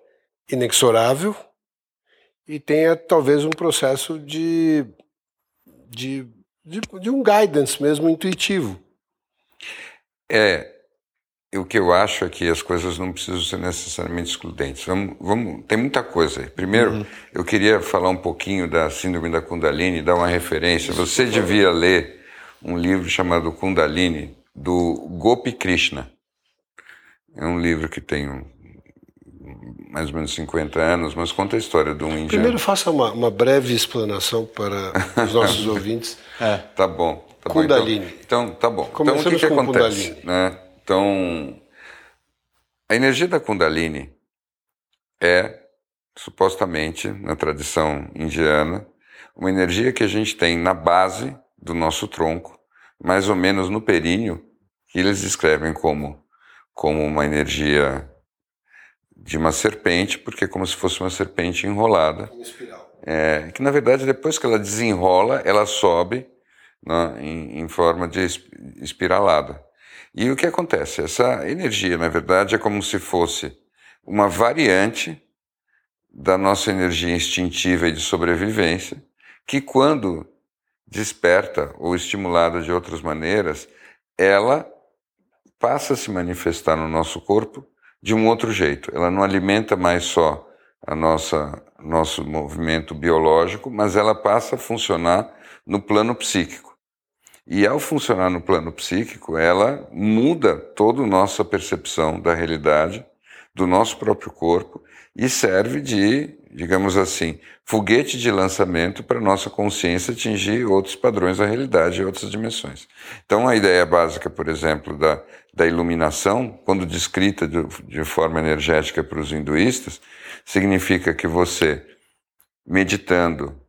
S3: inexorável e tenha talvez um processo de, de, de, de um guidance mesmo intuitivo.
S1: É, o que eu acho é que as coisas não precisam ser necessariamente excludentes. Vamos, vamos, tem muita coisa. Primeiro, uhum. eu queria falar um pouquinho da síndrome da Kundalini, dar uma referência. Você devia ler um livro chamado Kundalini, do Gopi Krishna. É um livro que tem um, mais ou menos 50 anos, mas conta a história de um indiano.
S3: Primeiro faça uma, uma breve explanação para os nossos ouvintes.
S1: É. Tá bom. Tá
S3: Kundalini.
S1: Bom. Então, então, tá bom. Começamos então, o que, que acontece? Kundalini. Né? Então, a energia da Kundalini é, supostamente, na tradição indiana, uma energia que a gente tem na base do nosso tronco, mais ou menos no períneo, que eles descrevem como, como uma energia de uma serpente, porque é como se fosse uma serpente enrolada. É, que na verdade, depois que ela desenrola, ela sobe né, em, em forma de espiralada. E o que acontece? Essa energia, na verdade, é como se fosse uma variante da nossa energia instintiva e de sobrevivência, que quando desperta ou estimulada de outras maneiras, ela passa a se manifestar no nosso corpo de um outro jeito. Ela não alimenta mais só a nossa nosso movimento biológico, mas ela passa a funcionar no plano psíquico. E ao funcionar no plano psíquico, ela muda toda a nossa percepção da realidade, do nosso próprio corpo e serve de, digamos assim, foguete de lançamento para a nossa consciência atingir outros padrões da realidade e outras dimensões. Então, a ideia básica, por exemplo, da, da iluminação, quando descrita de, de forma energética para os hinduístas, significa que você, meditando,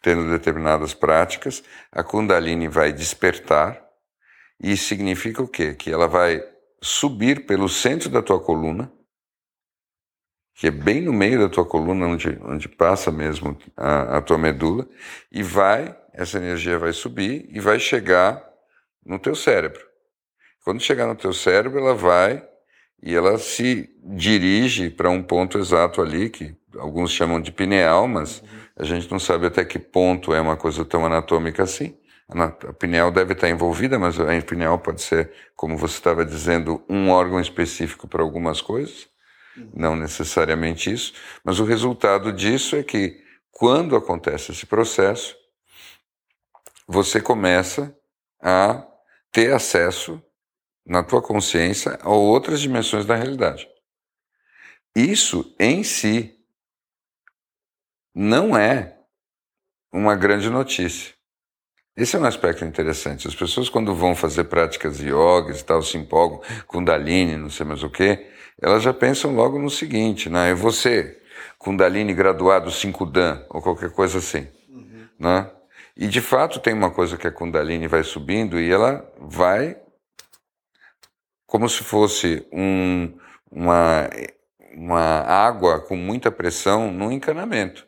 S1: tendo determinadas práticas, a Kundalini vai despertar e significa o quê? Que ela vai subir pelo centro da tua coluna, que é bem no meio da tua coluna, onde, onde passa mesmo a, a tua medula, e vai, essa energia vai subir e vai chegar no teu cérebro. Quando chegar no teu cérebro, ela vai e ela se dirige para um ponto exato ali, que alguns chamam de pineal, mas uhum. a gente não sabe até que ponto é uma coisa tão anatômica assim. A pineal deve estar envolvida, mas a pineal pode ser, como você estava dizendo, um órgão específico para algumas coisas, não necessariamente isso. Mas o resultado disso é que, quando acontece esse processo, você começa a ter acesso na tua consciência a outras dimensões da realidade. Isso em si não é uma grande notícia. Esse é um aspecto interessante. As pessoas, quando vão fazer práticas de yoga e tal, se empolgam, Kundalini, não sei mais o quê, elas já pensam logo no seguinte, né? É você, Kundalini graduado 5 Dan, ou qualquer coisa assim, uhum. né? E de fato tem uma coisa que a Kundalini vai subindo e ela vai como se fosse um, uma, uma água com muita pressão no encanamento.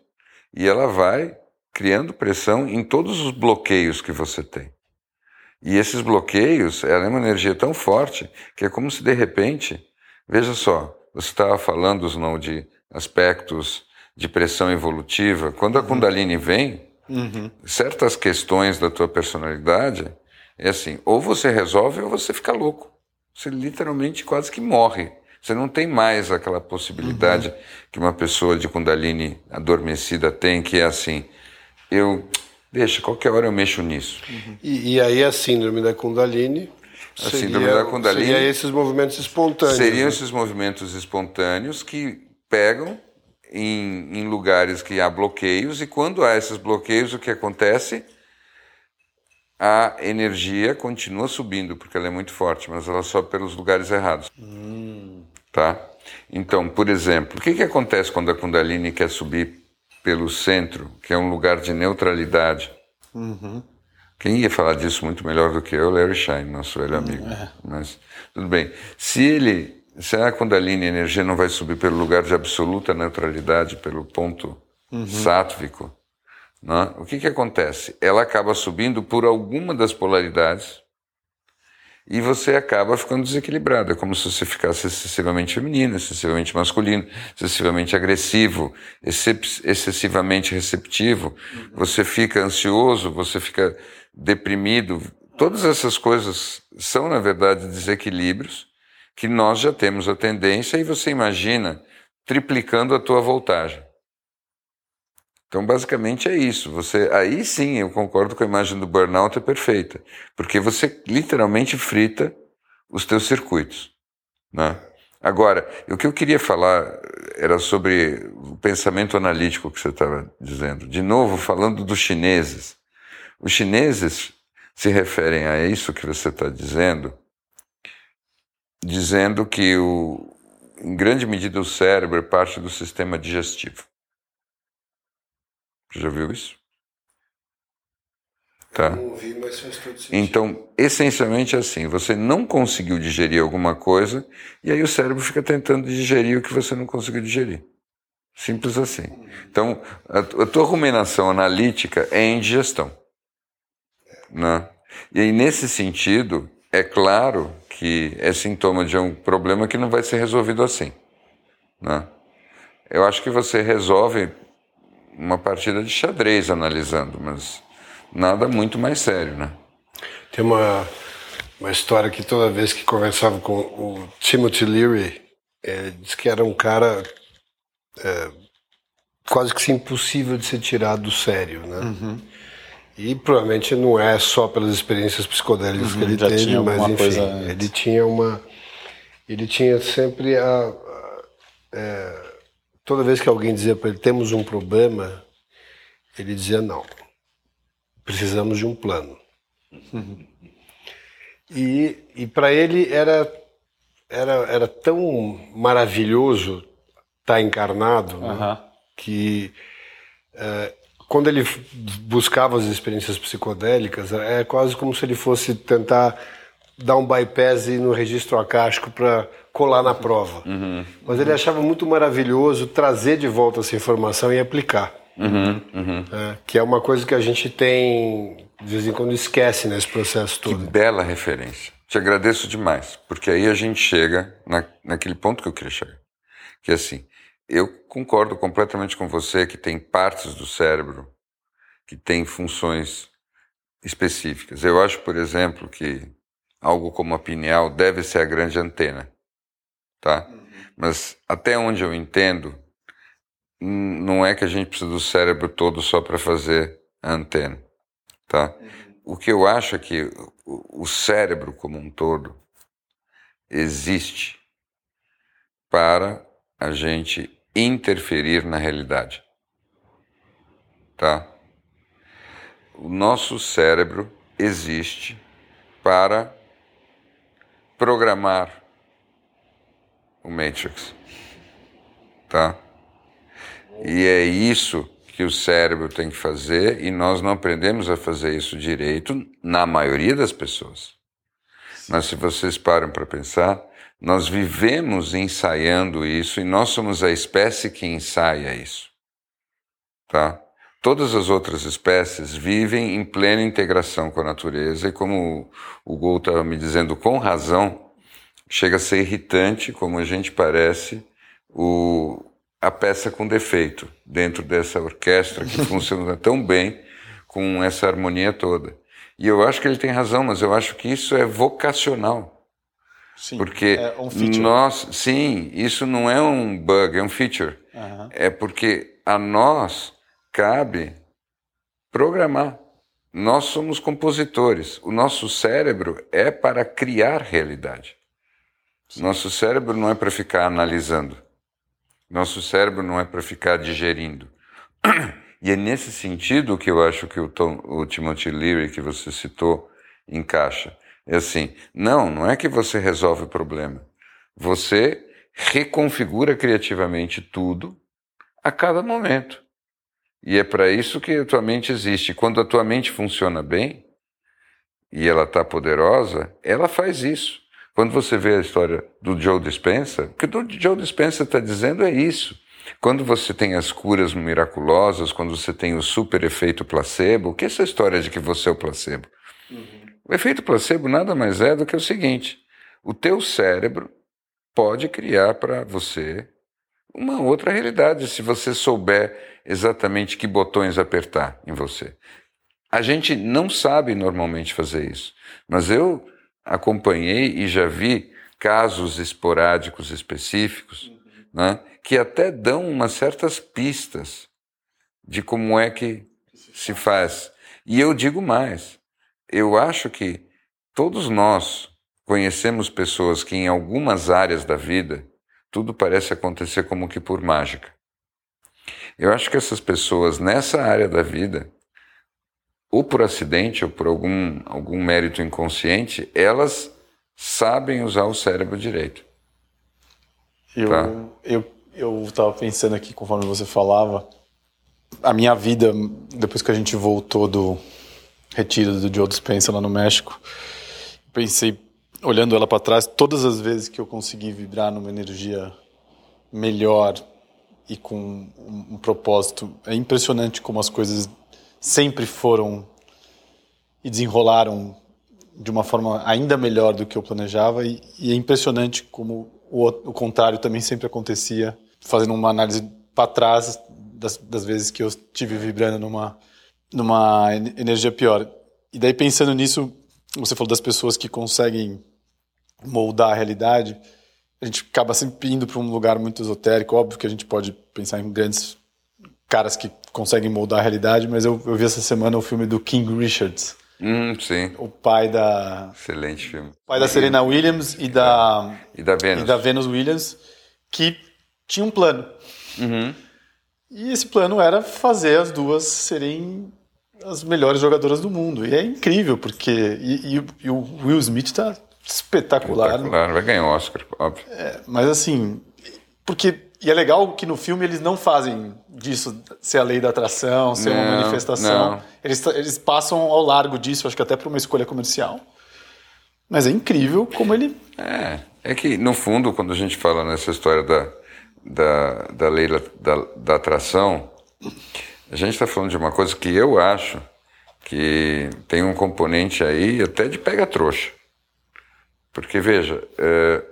S1: E ela vai criando pressão em todos os bloqueios que você tem. E esses bloqueios, ela é uma energia tão forte que é como se de repente, veja só, você estava falando não de aspectos de pressão evolutiva. Quando a uhum. Kundalini vem, uhum. certas questões da tua personalidade é assim: ou você resolve ou você fica louco. Você literalmente quase que morre. Você não tem mais aquela possibilidade uhum. que uma pessoa de Kundalini adormecida tem, que é assim: eu. Deixa, qualquer hora eu mexo nisso.
S3: Uhum. E, e, aí a síndrome da Kundalini.
S1: A seria, síndrome da Kundalini.
S3: Seria esses movimentos espontâneos.
S1: Seriam né? esses movimentos espontâneos que pegam em, em lugares que há bloqueios, e quando há esses bloqueios, o que acontece? A energia continua subindo, porque ela é muito forte, mas ela sobe pelos lugares errados. Hum. Tá? Então, por exemplo, o que, que acontece quando a Kundalini quer subir pelo centro, que é um lugar de neutralidade? Uhum. Quem ia falar disso muito melhor do que eu, Larry Shine, nosso velho amigo. É. Mas tudo bem. Se ele, se a Kundalini a energia não vai subir pelo lugar de absoluta neutralidade, pelo ponto uhum. sátvico, né? o que, que acontece? Ela acaba subindo por alguma das polaridades e você acaba ficando desequilibrado. É como se você ficasse excessivamente feminino, excessivamente masculino, excessivamente agressivo, excessivamente receptivo. Você fica ansioso, você fica deprimido. Todas essas coisas são, na verdade, desequilíbrios que nós já temos a tendência e você imagina triplicando a tua voltagem. Então, basicamente é isso. Você, aí sim, eu concordo com a imagem do burnout é perfeita, porque você literalmente frita os teus circuitos, né? Agora, o que eu queria falar era sobre o pensamento analítico que você estava dizendo. De novo, falando dos chineses. Os chineses se referem a isso que você está dizendo, dizendo que, o, em grande medida, o cérebro é parte do sistema digestivo. Já viu isso? Tá?
S3: Não ouvi, mas faz todo sentido.
S1: Então, essencialmente é assim: você não conseguiu digerir alguma coisa e aí o cérebro fica tentando digerir o que você não conseguiu digerir. Simples assim. Então, a, a tua ruminação analítica é indigestão. Né? E aí, nesse sentido, é claro que é sintoma de um problema que não vai ser resolvido assim. Né? Eu acho que você resolve uma partida de xadrez analisando, mas nada muito mais sério, né?
S3: Tem uma, uma história que toda vez que conversava com o Timothy Leary, ele disse que era um cara é, quase que impossível de ser tirado do sério, né? Uhum. E provavelmente não é só pelas experiências psicodélicas uhum, que ele teve, mas enfim, ele tinha uma, ele tinha sempre a, a é, toda vez que alguém dizia para ele temos um problema, ele dizia não, precisamos de um plano. E, e para ele era, era, era tão maravilhoso estar tá encarnado né, que é, quando ele buscava as experiências psicodélicas, é quase como se ele fosse tentar dar um bypass no registro acástico para colar na prova. Uhum. Mas ele achava muito maravilhoso trazer de volta essa informação e aplicar. Uhum, uhum. É, que é uma coisa que a gente tem, de vez em quando, esquece nesse processo todo.
S1: Que bela referência. Te agradeço demais, porque aí a gente chega na, naquele ponto que eu queria chegar. Que é assim, eu concordo completamente com você que tem partes do cérebro que têm funções específicas. Eu acho, por exemplo, que algo como a pineal deve ser a grande antena tá? Mas até onde eu entendo, não é que a gente precisa do cérebro todo só para fazer a antena, tá? O que eu acho é que o cérebro como um todo existe para a gente interferir na realidade, tá? O nosso cérebro existe para programar o Matrix. Tá? E é isso que o cérebro tem que fazer e nós não aprendemos a fazer isso direito na maioria das pessoas. Mas se vocês param para pensar, nós vivemos ensaiando isso e nós somos a espécie que ensaia isso. Tá? Todas as outras espécies vivem em plena integração com a natureza e como o Gol estava me dizendo com razão, chega a ser irritante, como a gente parece, o, a peça com defeito dentro dessa orquestra que funciona tão bem com essa harmonia toda. E eu acho que ele tem razão, mas eu acho que isso é vocacional. Sim, porque é um nós, sim, isso não é um bug, é um feature. Uhum. É porque a nós cabe programar. Nós somos compositores. O nosso cérebro é para criar realidade. Nosso cérebro não é para ficar analisando. Nosso cérebro não é para ficar digerindo. E é nesse sentido que eu acho que o, Tom, o Timothy Leary que você citou encaixa. É assim, não, não é que você resolve o problema. Você reconfigura criativamente tudo a cada momento. E é para isso que a tua mente existe. Quando a tua mente funciona bem, e ela está poderosa, ela faz isso. Quando você vê a história do Joe Dispenza, o que o Joe Dispenza está dizendo é isso. Quando você tem as curas miraculosas, quando você tem o super efeito placebo, o que é essa história de que você é o placebo? Uhum. O efeito placebo nada mais é do que o seguinte: o teu cérebro pode criar para você uma outra realidade se você souber exatamente que botões apertar em você. A gente não sabe normalmente fazer isso, mas eu acompanhei e já vi casos esporádicos específicos, né, que até dão umas certas pistas de como é que se faz. E eu digo mais, eu acho que todos nós conhecemos pessoas que em algumas áreas da vida tudo parece acontecer como que por mágica. Eu acho que essas pessoas nessa área da vida, ou por acidente ou por algum, algum mérito inconsciente, elas sabem usar o cérebro direito.
S2: Eu, tá? eu, eu estava pensando aqui, conforme você falava, a minha vida, depois que a gente voltou do retiro do Joe Dispenza lá no México, pensei, olhando ela para trás, todas as vezes que eu consegui vibrar numa energia melhor e com um, um propósito, é impressionante como as coisas sempre foram e desenrolaram de uma forma ainda melhor do que eu planejava e, e é impressionante como o, o, contrário também sempre acontecia, fazendo uma análise para trás das, das, vezes que eu estive vibrando numa numa energia pior. E daí pensando nisso, você falou das pessoas que conseguem moldar a realidade, a gente acaba sempre indo para um lugar muito esotérico. Óbvio que a gente pode pensar em grandes caras que conseguem moldar a realidade, mas eu, eu vi essa semana o filme do King Richards.
S1: Hum, sim.
S2: O pai da.
S1: Excelente filme.
S2: pai da Serena Williams e da.
S1: E da Venus.
S2: E da Venus Williams, que tinha um plano.
S1: Uhum.
S2: E esse plano era fazer as duas serem as melhores jogadoras do mundo. E é incrível, porque. E, e, e o Will Smith está espetacular.
S1: Espetacular, vai ganhar o Oscar, óbvio.
S2: É, mas assim. Porque e é legal que no filme eles não fazem disso ser a lei da atração, ser não, uma manifestação. Eles, eles passam ao largo disso, acho que até por uma escolha comercial. Mas é incrível como ele.
S1: É, é que no fundo, quando a gente fala nessa história da, da, da lei da, da atração, a gente está falando de uma coisa que eu acho que tem um componente aí até de pega-trouxa. Porque, veja, é,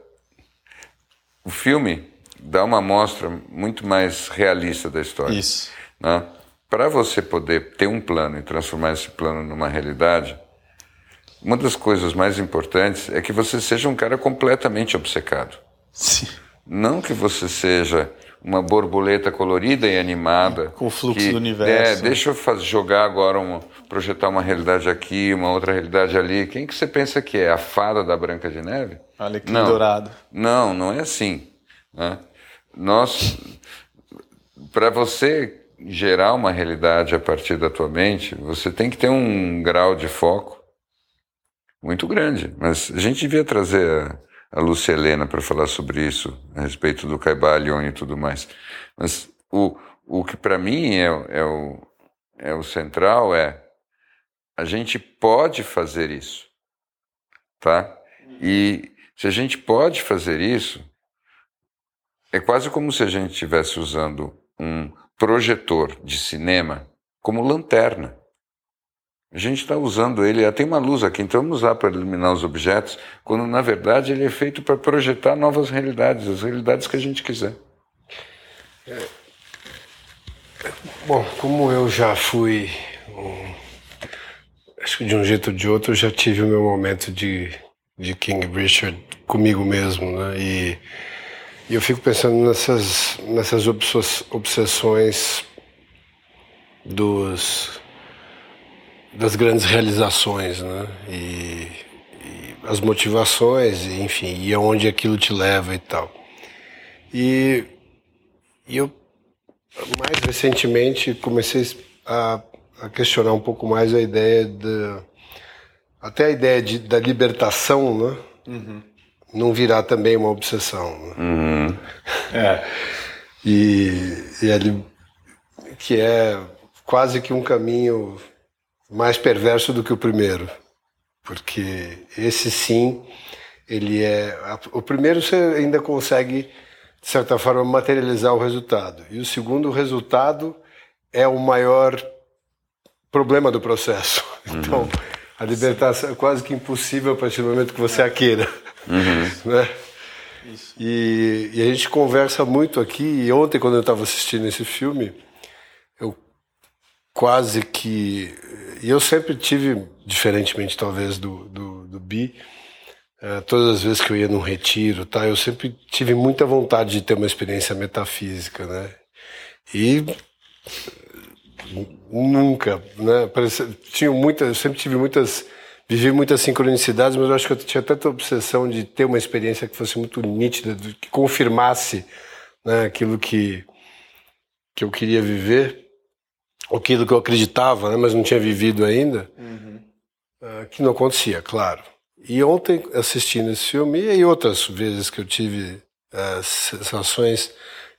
S1: o filme dá uma amostra muito mais realista da história.
S2: Isso.
S1: Né? Para você poder ter um plano e transformar esse plano numa realidade, uma das coisas mais importantes é que você seja um cara completamente obcecado.
S2: Sim.
S1: Não que você seja uma borboleta colorida e animada.
S2: Com o fluxo
S1: que,
S2: do universo.
S1: É, deixa eu fazer, jogar agora, uma, projetar uma realidade aqui, uma outra realidade ali. Quem que você pensa que é? A fada da Branca de Neve?
S2: Alecrim não, dourado.
S1: Não, não é assim. Né? Nós, para você gerar uma realidade a partir da tua mente, você tem que ter um grau de foco muito grande. Mas a gente devia trazer a, a Lúcia Helena para falar sobre isso, a respeito do Caibalion e tudo mais. Mas o, o que para mim é, é, o, é o central é a gente pode fazer isso, tá? E se a gente pode fazer isso, é quase como se a gente estivesse usando um projetor de cinema como lanterna. A gente está usando ele, tem uma luz aqui, então vamos usar para iluminar os objetos, quando na verdade ele é feito para projetar novas realidades, as realidades que a gente quiser. É.
S3: Bom, como eu já fui, um, acho que de um jeito ou de outro, eu já tive o meu momento de, de King Richard comigo mesmo, né? E e eu fico pensando nessas, nessas obsessões dos, das grandes realizações, né? E, e as motivações, enfim, e aonde aquilo te leva e tal. E, e eu, mais recentemente, comecei a, a, questionar um pouco mais a ideia da. até a ideia de, da libertação, né? Uhum não virar também uma obsessão. Né?
S1: Uhum.
S3: É. E, e ele, que é quase que um caminho mais perverso do que o primeiro. porque esse sim, ele é o primeiro você ainda consegue de certa forma materializar o resultado e o segundo o resultado é o maior problema do processo. Uhum. Então a libertação é quase que impossível a partir do momento que você a queira, uhum. né? E, e, a gente conversa muito aqui. E ontem, quando eu estava assistindo esse filme, eu quase que. E eu sempre tive, diferentemente talvez do, do, do Bi, uh, todas as vezes que eu ia num retiro, tá, eu sempre tive muita vontade de ter uma experiência metafísica, né? E nunca, né? Parece, tinha muitas, eu sempre tive muitas vivi muitas sincronicidades, mas eu acho que eu tinha tanta obsessão de ter uma experiência que fosse muito nítida, que confirmasse né, aquilo que, que eu queria viver, aquilo que eu acreditava, né, mas não tinha vivido ainda, uhum. uh, que não acontecia, claro. E ontem, assistindo esse filme, e outras vezes que eu tive uh, sensações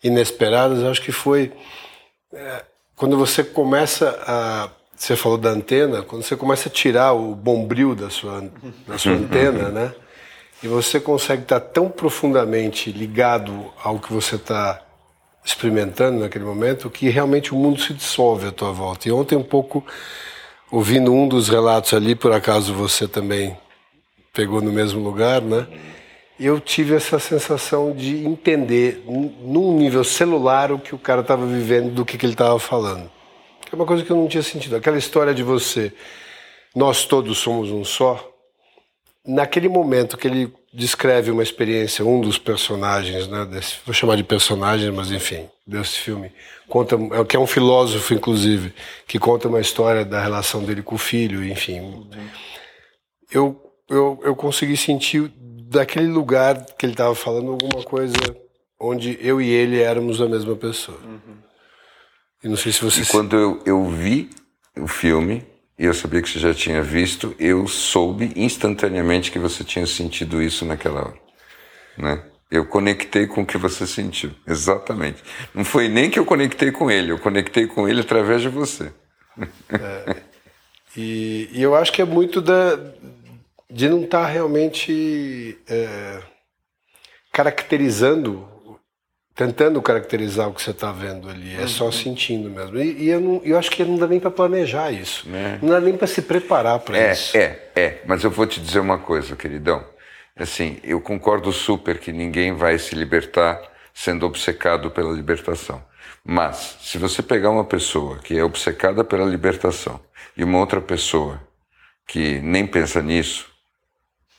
S3: inesperadas, acho que foi uh, quando você começa a você falou da antena, quando você começa a tirar o bombril da sua, da sua antena, né? E você consegue estar tão profundamente ligado ao que você está experimentando naquele momento que realmente o mundo se dissolve à tua volta. E ontem um pouco ouvindo um dos relatos ali, por acaso você também pegou no mesmo lugar, né? Eu tive essa sensação de entender num nível celular o que o cara estava vivendo, do que, que ele estava falando é uma coisa que eu não tinha sentido. Aquela história de você, nós todos somos um só. Naquele momento que ele descreve uma experiência, um dos personagens, né, desse, vou chamar de personagem, mas enfim, desse filme, conta, é que é um filósofo inclusive, que conta uma história da relação dele com o filho, enfim. Eu eu, eu consegui sentir daquele lugar que ele estava falando alguma coisa onde eu e ele éramos a mesma pessoa. Uhum.
S1: Eu não sei se você. E quando eu, eu vi o filme, e eu sabia que você já tinha visto, eu soube instantaneamente que você tinha sentido isso naquela hora. Né? Eu conectei com o que você sentiu, exatamente. Não foi nem que eu conectei com ele, eu conectei com ele através de você.
S3: É, e, e, eu acho que é muito da, de não estar tá realmente é, caracterizando tentando caracterizar o que você está vendo ali. É uhum. só sentindo mesmo. E, e eu, não, eu, acho que não dá nem para planejar isso. É. Não dá nem para se preparar para
S1: é,
S3: isso.
S1: É, é. Mas eu vou te dizer uma coisa, queridão. Assim, eu concordo super que ninguém vai se libertar sendo obcecado pela libertação. Mas, se você pegar uma pessoa que é obcecada pela libertação e uma outra pessoa que nem pensa nisso,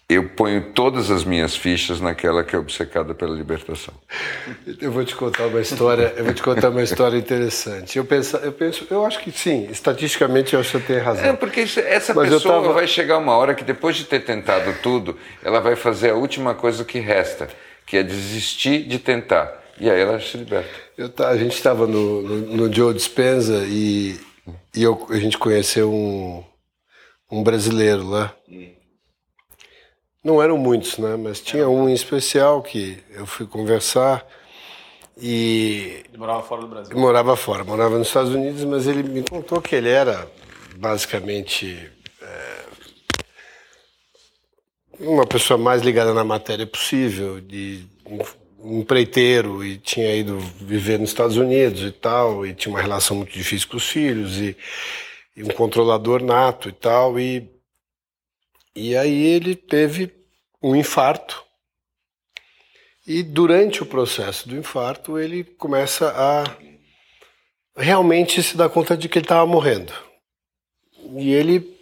S1: eu ponho todas as minhas fichas naquela que é obcecada pela libertação.
S3: Eu vou te contar uma história, eu vou te contar uma história interessante. Eu penso, eu penso, eu acho que sim, estatisticamente eu acho que você tem razão.
S1: É, porque essa Mas pessoa tava... vai chegar uma hora que depois de ter tentado tudo, ela vai fazer a última coisa que resta, que é desistir de tentar. E aí ela se liberta.
S3: Eu, a gente estava no, no, no, Joe Dispenza e, e eu, a gente conheceu um, um brasileiro lá. Hum não eram muitos, né? Mas tinha um em especial que eu fui conversar e.
S2: Ele morava fora do Brasil?
S3: Morava fora, morava nos Estados Unidos, mas ele me contou que ele era basicamente é, uma pessoa mais ligada na matéria possível, de um empreiteiro e tinha ido viver nos Estados Unidos e tal, e tinha uma relação muito difícil com os filhos e, e um controlador nato e tal, e e aí ele teve um infarto. E durante o processo do infarto, ele começa a realmente se dar conta de que ele estava morrendo. E ele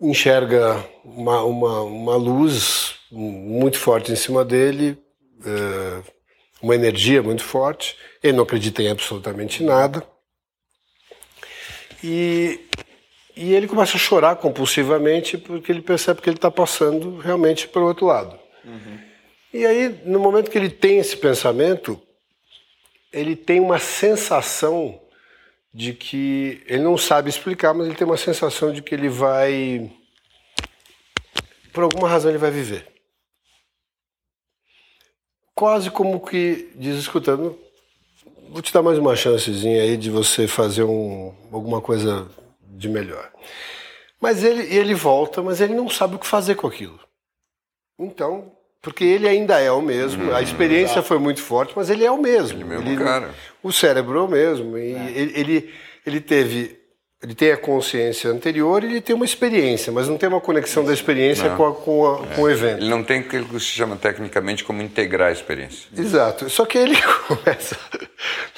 S3: enxerga uma, uma, uma luz muito forte em cima dele, é, uma energia muito forte. Ele não acredita em absolutamente nada. E e ele começa a chorar compulsivamente porque ele percebe que ele está passando realmente para o outro lado. Uhum. E aí, no momento que ele tem esse pensamento, ele tem uma sensação de que ele não sabe explicar, mas ele tem uma sensação de que ele vai, por alguma razão, ele vai viver. Quase como que diz escutando, vou te dar mais uma chancezinha aí de você fazer um, alguma coisa de melhor. Mas ele, ele volta, mas ele não sabe o que fazer com aquilo. Então, porque ele ainda é o mesmo, a experiência foi muito forte, mas ele é o mesmo.
S1: Ele mesmo cara.
S3: O cérebro é o mesmo. E ele, ele, ele teve. Ele tem a consciência anterior e ele tem uma experiência, mas não tem uma conexão da experiência
S1: Não.
S3: com, a- com, a- com o evento.
S1: Ele não tem aquilo que se chama tecnicamente como integrar a experiência.
S3: Exato. Só que ele começa.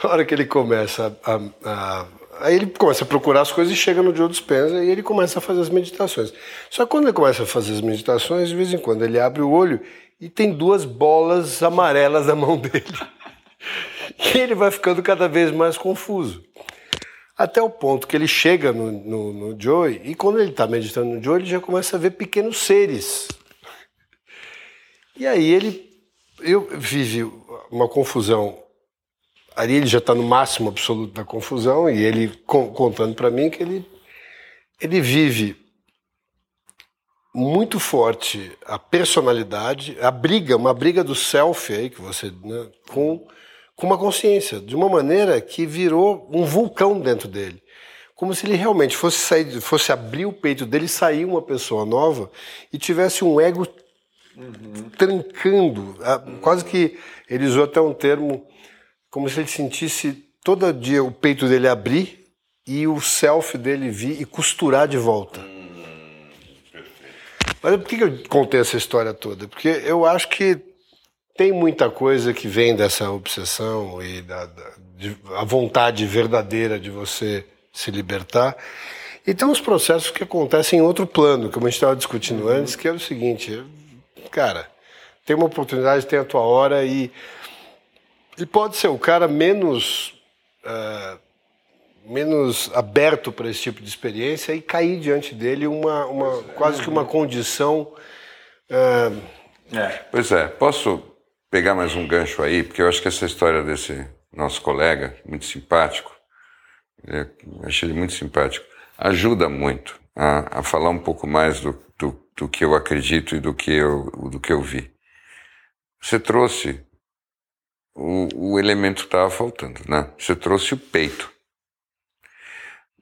S3: Na hora que ele começa a. a- aí ele começa a procurar as coisas e chega no Joe Dispenza e ele começa a fazer as meditações. Só que quando ele começa a fazer as meditações, de vez em quando ele abre o olho e tem duas bolas amarelas na mão dele. E ele vai ficando cada vez mais confuso. Até o ponto que ele chega no, no, no e quando ele está meditando no Joey, ele já começa a ver pequenos seres. E aí ele eu vive uma confusão. Ali ele já está no máximo absoluto da confusão e ele con- contando para mim que ele ele vive muito forte a personalidade, a briga, uma briga do self aí que você né, com com uma consciência de uma maneira que virou um vulcão dentro dele, como se ele realmente fosse sair, fosse abrir o peito dele, sair uma pessoa nova e tivesse um ego trancando, ah, quase que ele usou até um termo como se ele sentisse todo dia o peito dele abrir e o self dele vir e costurar de volta. Mas por que eu contei essa história toda? Porque eu acho que tem muita coisa que vem dessa obsessão e da, da de- a vontade verdadeira de você se libertar. E tem uns processos que acontecem em outro plano, como a gente estava discutindo antes, que é o seguinte, cara, tem uma oportunidade, tem a tua hora e ele pode ser o cara menos ah, menos aberto para esse tipo de experiência e cair diante dele uma, uma quase que uma condição ah,
S1: Pois é, posso pegar mais um gancho aí, porque eu acho que essa história desse nosso colega, muito simpático, é, achei ele muito simpático, ajuda muito a, a falar um pouco mais do, do, do que eu acredito e do que eu, do que eu vi. Você trouxe o, o elemento que estava faltando, né? Você trouxe o peito.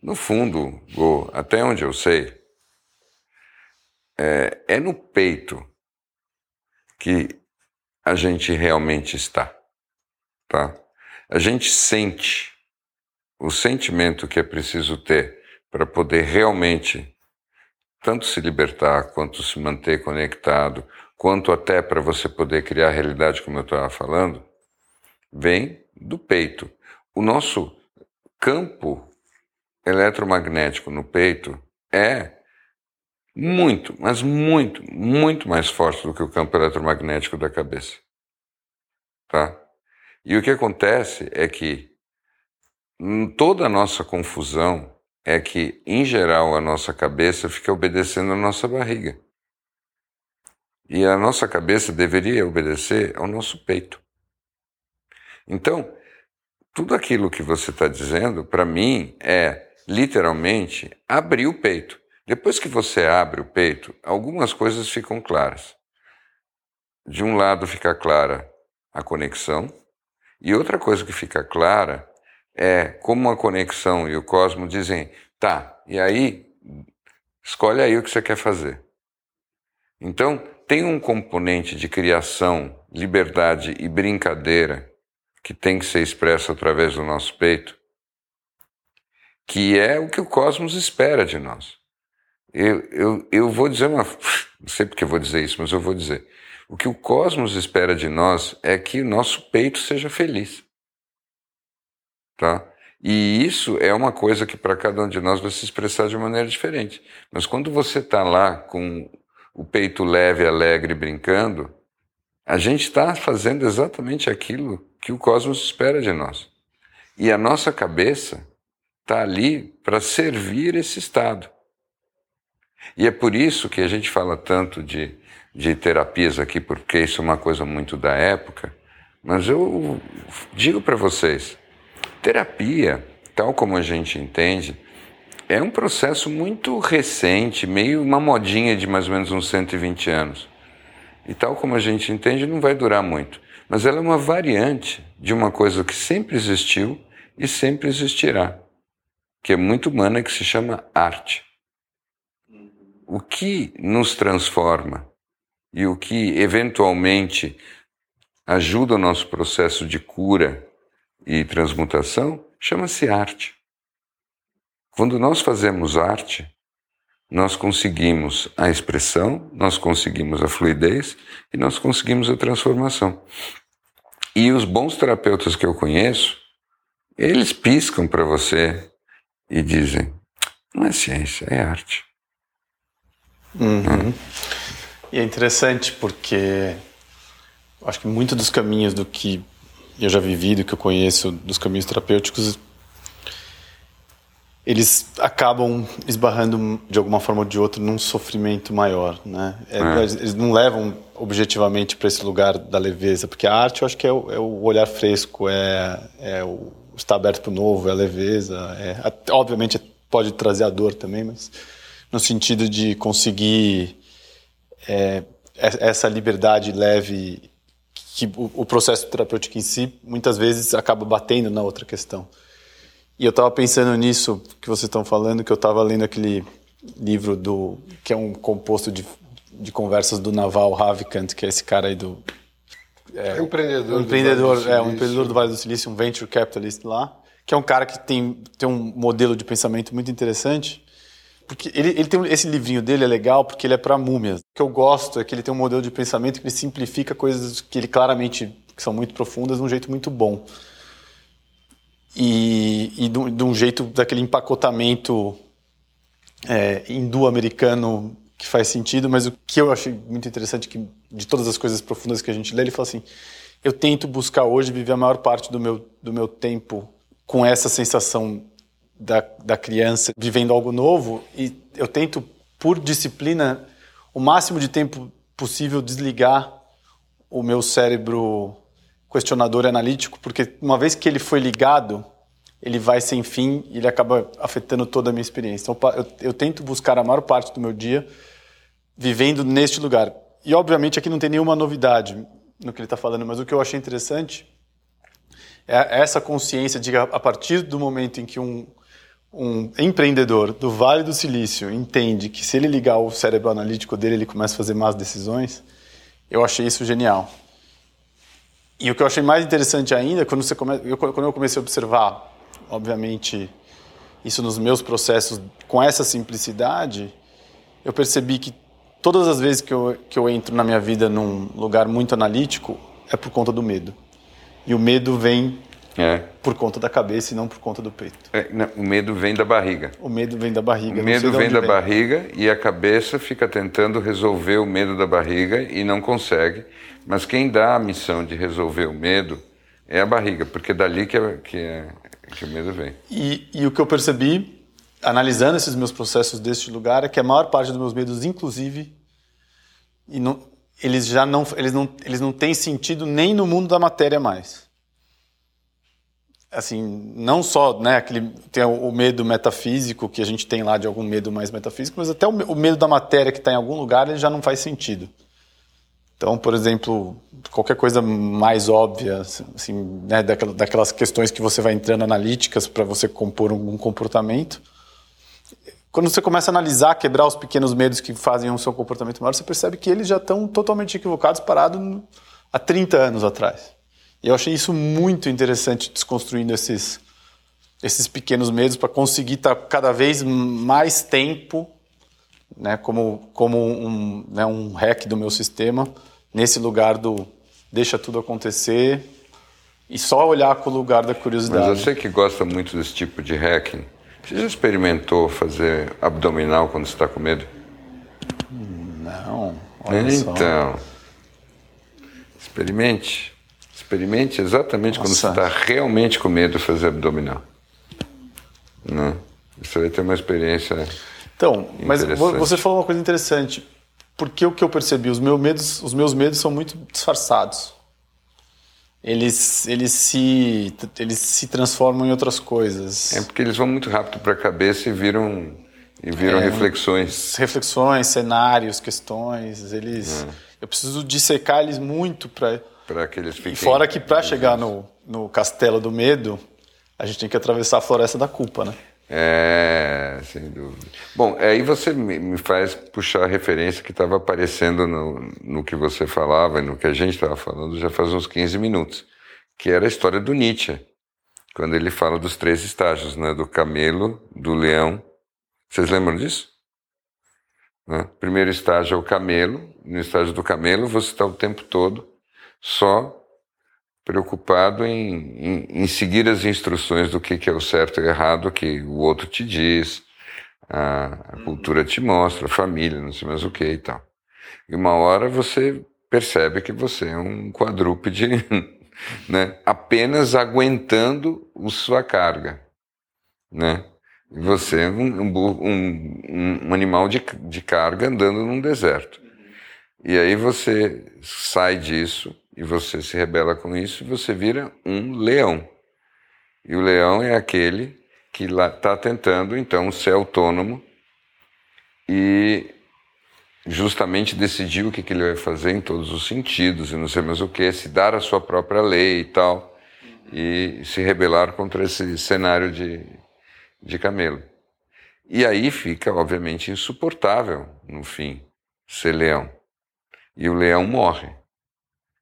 S1: No fundo, Go, até onde eu sei, é, é no peito que a gente realmente está, tá? A gente sente o sentimento que é preciso ter para poder realmente tanto se libertar quanto se manter conectado, quanto até para você poder criar a realidade como eu estava falando, vem do peito. O nosso campo eletromagnético no peito é muito, mas muito, muito mais forte do que o campo eletromagnético da cabeça. Tá? E o que acontece é que hum, toda a nossa confusão é que, em geral, a nossa cabeça fica obedecendo a nossa barriga. E a nossa cabeça deveria obedecer ao nosso peito. Então, tudo aquilo que você está dizendo, para mim, é literalmente abrir o peito. Depois que você abre o peito, algumas coisas ficam claras. De um lado fica clara a conexão, e outra coisa que fica clara é como a conexão e o cosmos dizem, tá, e aí escolhe aí o que você quer fazer. Então, tem um componente de criação, liberdade e brincadeira que tem que ser expresso através do nosso peito, que é o que o cosmos espera de nós. Eu, eu, eu vou dizer uma. Não sei porque vou dizer isso, mas eu vou dizer. O que o cosmos espera de nós é que o nosso peito seja feliz. Tá? E isso é uma coisa que para cada um de nós vai se expressar de maneira diferente. Mas quando você está lá com o peito leve, alegre, brincando, a gente está fazendo exatamente aquilo que o cosmos espera de nós. E a nossa cabeça está ali para servir esse estado. E é por isso que a gente fala tanto de, de terapias aqui, porque isso é uma coisa muito da época. Mas eu digo para vocês: terapia, tal como a gente entende, é um processo muito recente, meio uma modinha de mais ou menos uns 120 anos. E tal como a gente entende, não vai durar muito. Mas ela é uma variante de uma coisa que sempre existiu e sempre existirá, que é muito humana, que se chama arte. o que nos transforma e o que eventualmente ajuda o nosso processo de cura e transmutação chama-se arte. Quando nós fazemos arte, nós conseguimos a expressão, nós conseguimos a fluidez e nós conseguimos a transformação. E os bons terapeutas que eu conheço, eles piscam para você e dizem: não é ciência, é arte.
S2: Uhum. E é interessante porque acho que muito dos caminhos do que eu já vivi, do que eu conheço, dos caminhos terapêuticos, eles acabam esbarrando de alguma forma ou de outra num sofrimento maior, né? É, é. Eles não levam objetivamente para esse lugar da leveza, porque a arte eu acho que é o, é o olhar fresco, é, é o estar aberto para o novo, é a leveza, é, obviamente pode trazer a dor também, mas no sentido de conseguir é, essa liberdade leve que o, o processo terapêutico em si muitas vezes acaba batendo na outra questão. E eu estava pensando nisso que vocês estão falando, que eu estava lendo aquele livro do que é um composto de, de conversas do Naval Ravikant, que é esse cara aí do
S3: é, empreendedor,
S2: um empreendedor, é um empreendedor do Vale do Silício, um venture capitalist lá, que é um cara que tem tem um modelo de pensamento muito interessante. Porque ele, ele tem esse livrinho dele é legal porque ele é para múmias. O que eu gosto é que ele tem um modelo de pensamento que ele simplifica coisas que ele claramente que são muito profundas de um jeito muito bom e, e de, um jeito daquele empacotamento é, hindu-americano que faz sentido, mas o que eu achei muito interessante que de todas as coisas profundas que a gente lê, ele fala assim: eu tento buscar hoje viver a maior parte do meu do meu tempo com essa sensação da, da criança vivendo algo novo e eu tento por disciplina o máximo de tempo possível desligar o meu cérebro questionador analítico, porque uma vez que ele foi ligado, ele vai sem fim e ele acaba afetando toda a minha experiência. Então, eu, eu tento buscar a maior parte do meu dia vivendo neste lugar. E, obviamente, aqui não tem nenhuma novidade no que ele está falando, mas o que eu achei interessante é essa consciência de a partir do momento em que um, um empreendedor do Vale do Silício entende que se ele ligar o cérebro analítico dele, ele começa a fazer más decisões, eu achei isso genial. E o que eu achei mais interessante ainda, quando, você come... eu, quando eu comecei a observar, obviamente, isso nos meus processos com essa simplicidade, eu percebi que todas as vezes que eu, que eu entro na minha vida num lugar muito analítico, é por conta do medo. E o medo vem é. por conta da cabeça e não por conta do peito.
S1: É, não, o medo vem da barriga.
S2: O medo vem da barriga.
S1: O medo vem da vem. barriga e a cabeça fica tentando resolver o medo da barriga e não consegue. Mas quem dá a missão de resolver o medo é a barriga, porque é dali que, é, que, é, que o medo vem.
S2: E, e o que eu percebi, analisando esses meus processos deste lugar, é que a maior parte dos meus medos, inclusive, não, eles já não, eles não, eles não têm sentido nem no mundo da matéria mais. Assim, não só, né, aquele tem o medo metafísico que a gente tem lá de algum medo mais metafísico, mas até o, medo da matéria que está em algum lugar ele já não faz sentido. Então, por exemplo, qualquer coisa mais óbvia, assim, né, daquelas questões que você vai entrando analíticas para você compor um comportamento, quando você começa a analisar, quebrar os pequenos medos que fazem o seu comportamento maior, você percebe que eles já estão totalmente equivocados, parados há 30 anos atrás. E eu achei isso muito interessante, desconstruindo esses, esses pequenos medos para conseguir estar tá cada vez mais tempo né, como, como um, né, um hack do meu sistema, nesse lugar do deixa tudo acontecer e só olhar com o lugar da curiosidade.
S1: Mas você que gosta muito desse tipo de hacking, você já experimentou fazer abdominal quando está com medo?
S2: Não. Olha
S1: então, só. experimente. Experimente exatamente Nossa. quando você está realmente com medo de fazer abdominal. Não. Né? Você vai ter uma experiência
S2: então, mas você falou uma coisa interessante. Porque o que eu percebi, os meus medos, os meus medos são muito disfarçados. Eles, eles, se, eles se transformam em outras coisas.
S1: É porque eles vão muito rápido para a cabeça e viram, e viram é, reflexões.
S2: Reflexões, cenários, questões. Eles, é. Eu preciso dissecar eles muito para.
S1: Para que eles fiquem. E
S2: fora que para chegar no, no castelo do medo, a gente tem que atravessar a floresta da culpa, né?
S1: É, sem dúvida. Bom, aí você me faz puxar a referência que estava aparecendo no, no que você falava e no que a gente estava falando já faz uns 15 minutos, que era a história do Nietzsche, quando ele fala dos três estágios, né? do camelo, do leão. Vocês lembram disso? Né? Primeiro estágio é o camelo, no estágio do camelo você está o tempo todo só preocupado em, em, em, seguir as instruções do que, que é o certo e errado que o outro te diz, a, a cultura te mostra, a família, não sei mais o que e tal. E uma hora você percebe que você é um quadrúpede, né? apenas aguentando a sua carga. Né? E você é um, um, um animal de, de carga andando num deserto. E aí você sai disso e você se rebela com isso, e você vira um leão. E o leão é aquele que está tentando, então, ser autônomo e justamente decidir o que, que, ele vai fazer em todos os sentidos, e não sei mais o que, se dar a sua própria lei e tal, e se rebelar contra esse cenário de, de camelo. E aí fica, obviamente, insuportável, no fim, ser leão. E o leão morre.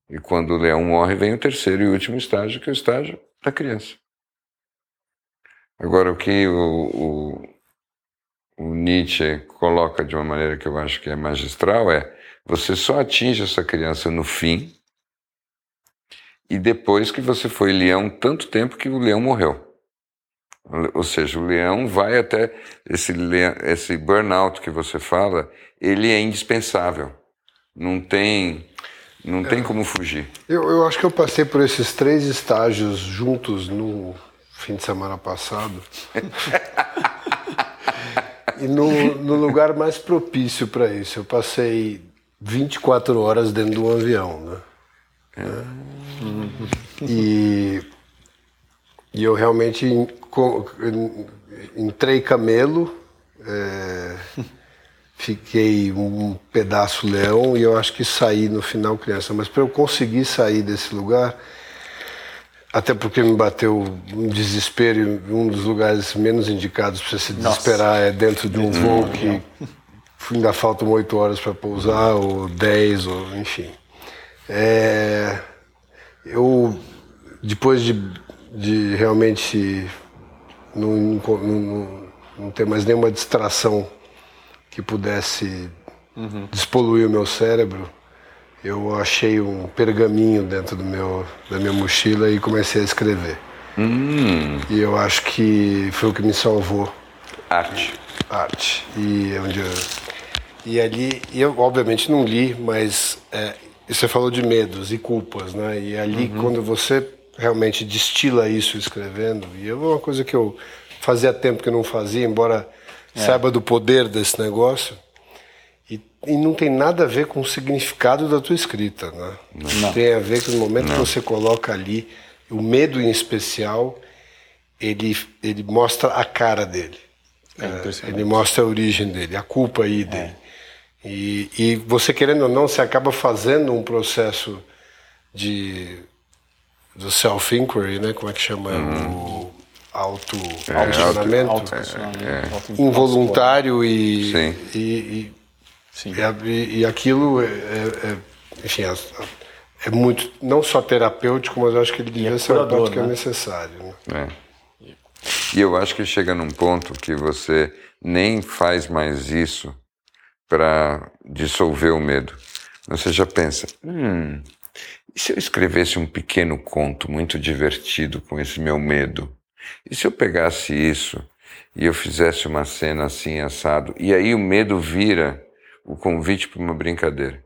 S1: E quando o leão morre, vem o terceiro e último estágio, que é o estágio da criança. Agora, o que o, o, o Nietzsche coloca de uma maneira que eu acho que é magistral é: você só atinge essa criança no fim e depois que você foi leão tanto tempo que o leão morreu. Ou seja, o leão vai até esse, esse burnout que você fala, ele é indispensável. Não tem não tem como fugir.
S3: Eu, eu acho que eu passei por esses três estágios juntos no fim de semana passado. e no, no, lugar mais propício para isso. Eu passei 24 horas dentro de um avião, né? É. E, e eu realmente entrei camelo. É, fiquei um pedaço leão e eu acho que saí no final criança. Mas para eu conseguir sair desse lugar, até porque me bateu um desespero e um dos lugares menos indicados para se desesperar Nossa. é dentro de um hum, voo que ainda faltam oito horas para pousar, ou dez, ou enfim. É, eu, depois de, de realmente não, não, não ter mais nenhuma distração que pudesse uhum. despoluir o meu cérebro, eu achei um pergaminho dentro do meu, da minha mochila e comecei a escrever. Hum. E eu acho que foi o que me salvou.
S1: Arte.
S3: Arte. E, é onde eu, e ali, eu obviamente não li, mas é, você falou de medos e culpas, né? E ali, uhum. quando você realmente destila isso escrevendo, e é uma coisa que eu fazia tempo que eu não fazia, embora é. saiba do poder desse negócio. E, e, não tem nada a ver com o significado da tua escrita, né? Não. Tem a ver com o momento não. que você coloca ali, o medo em especial, ele, ele mostra a cara dele. É, é ele mostra a origem dele, a culpa aí dele. É. E, e você querendo ou não, você acaba fazendo um processo de do self-inquiry, né? Como é que chama? Uhum. O, auto é, auto, auto, é, involuntário e, Sim. E, e, Sim. e, e, aquilo é, é, é enfim, é, é, muito não só terapêutico, mas eu acho que ele devia ser uma que é né? necessário. Né?
S1: E eu acho que chega num ponto que você nem faz mais isso para dissolver o medo. Você já pensa, hum, e se eu escrevesse um pequeno conto muito divertido com esse meu medo? E se eu pegasse isso e eu fizesse uma cena assim, assado, e aí o medo vira o convite para uma brincadeira?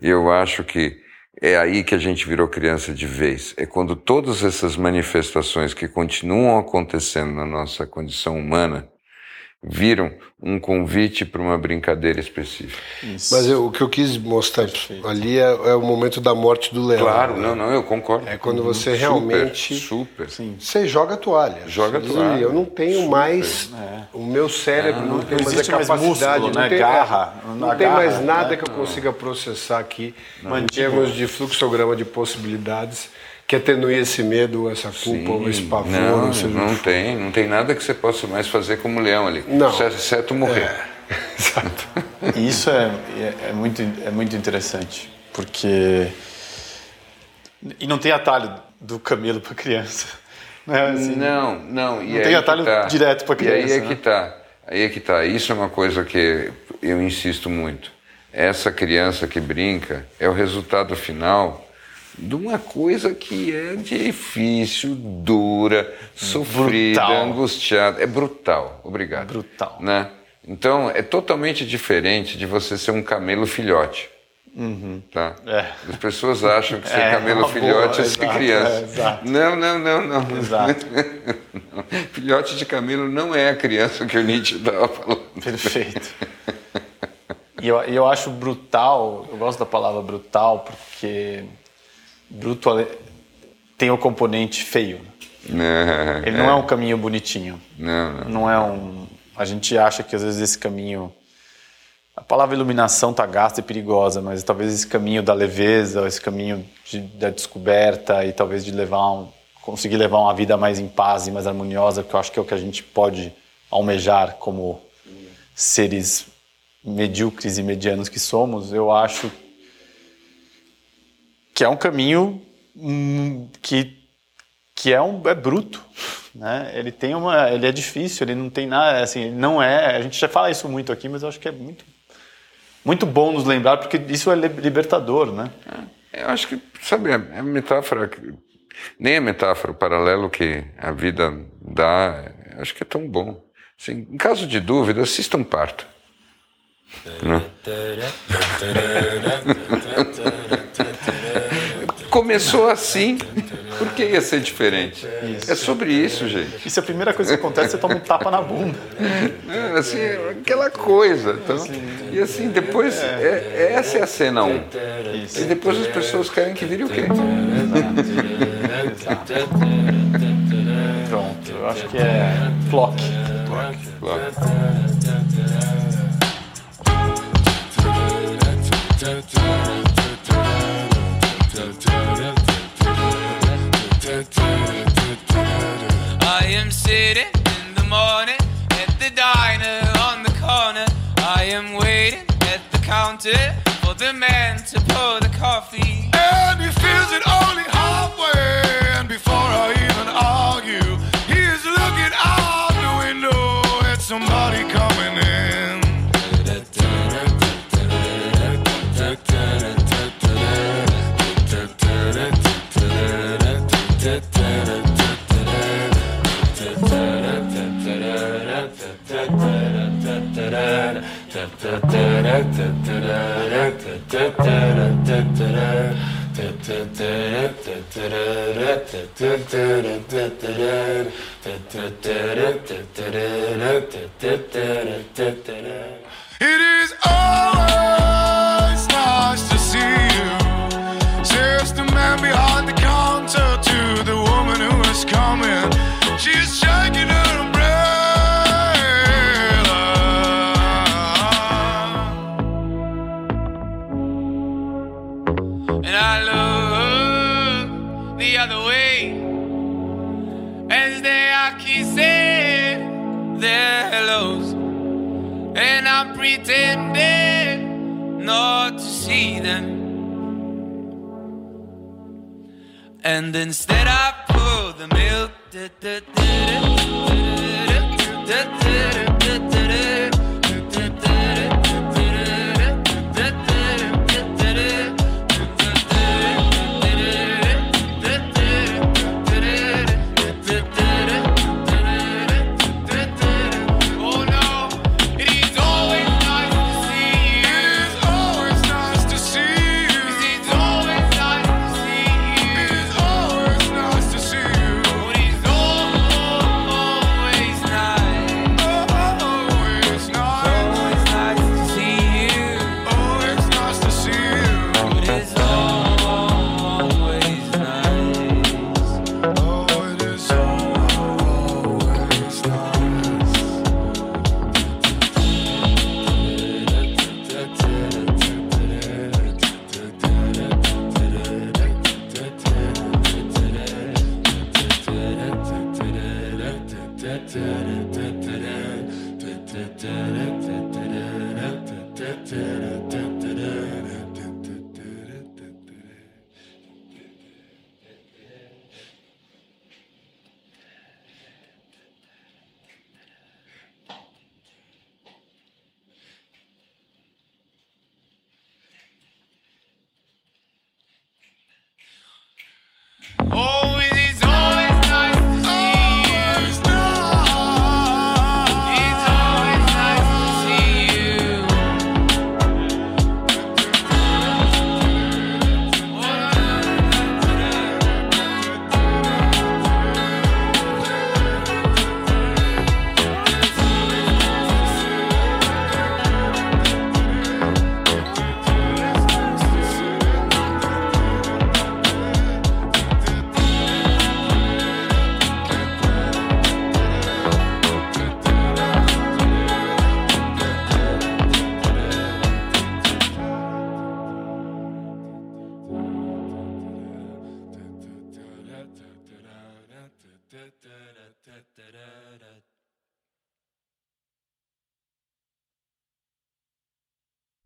S1: E eu acho que é aí que a gente virou criança de vez. É quando todas essas manifestações que continuam acontecendo na nossa condição humana viram um convite para uma brincadeira específica.
S3: Isso. Mas eu, o que eu quis mostrar Perfeito. ali é, é, o momento da morte do leão.
S1: Claro, né? não, não, eu concordo.
S3: É quando você super, realmente
S1: super, sim.
S3: você joga a toalha.
S1: Joga a toalha.
S3: Eu não tenho super. mais é. o meu cérebro não, não, não tem mais a capacidade, mais músculo,
S2: não
S3: né?
S2: tem, garra,
S3: não tem mais nada né? que eu consiga processar aqui em termos de fluxograma de possibilidades que atenue esse medo, essa culpa, ou esse pavor.
S1: Não,
S3: seja,
S1: não tem. Não tem nada que você possa mais fazer como leão ali.
S3: Não.
S1: Exceto, morrer.
S3: É, exato.
S2: E isso é, é, é muito, é muito interessante, porque. E não tem atalho do camelo para criança. Né? Assim,
S1: não, não. E
S2: não tem
S1: que
S2: atalho
S1: tá.
S2: direto pra
S1: E aí
S2: criança,
S1: é
S2: né?
S1: que tá. Aí é que tá. Isso é uma coisa que eu insisto muito. Essa criança que brinca é o resultado final de uma coisa que é difícil, dura, sofrida,
S2: Brutal.
S1: angustiada. É brutal. Obrigado.
S2: Brutal.
S1: Né? Então, é totalmente diferente de você ser um camelo filhote. Tá?
S2: É.
S1: As pessoas acham que ser
S2: É,
S1: camelo
S2: uma
S1: filhote
S2: boa,
S1: é ser
S2: exato,
S1: criança.
S2: é.
S1: Não, não, não, não.
S2: Exato.
S1: Filhote de camelo não é a criança que o Nietzsche estava falando.
S2: Perfeito. E eu, e eu acho brutal, eu gosto da palavra brutal porque bruto tem o componente feio. né?
S1: Não,
S2: Ele não é um caminho bonitinho.
S1: não, não.
S2: Não é um. A gente acha que às vezes esse caminho. A palavra iluminação tá gasta e perigosa, mas talvez esse caminho da leveza, esse caminho de- da descoberta e talvez de levar um, conseguir levar uma vida mais em paz e mais harmoniosa, que eu acho que é o que a gente pode almejar como seres medíocres e medianos que somos, eu acho que é um caminho hum, que que é um é bruto, né? Ele tem uma, ele é difícil, ele não tem nada, assim, ele não é. A gente já fala isso muito aqui, mas eu acho que é muito muito bom nos lembrar porque isso é li- libertador, né?
S1: Eu acho que, sabe, a metáfora, que- nem a metáfora, o paralelo que a vida dá, eu acho que é tão bom. Assim, em caso de dúvida, assista um parto. Né? Começou assim, por que ia ser diferente? É sobre isso, gente.
S2: E se a primeira coisa que acontece, você toma um tapa na bunda.
S1: É, assim, é aquela coisa. Então, e assim, depois, é, essa é a cena 1. Um. E depois as pessoas querem que vire o quê?
S2: Pronto, eu acho que é flock.
S1: Claro.
S4: I am
S5: It is always
S4: and I'm pretending not to see them. And instead, I pour the milk.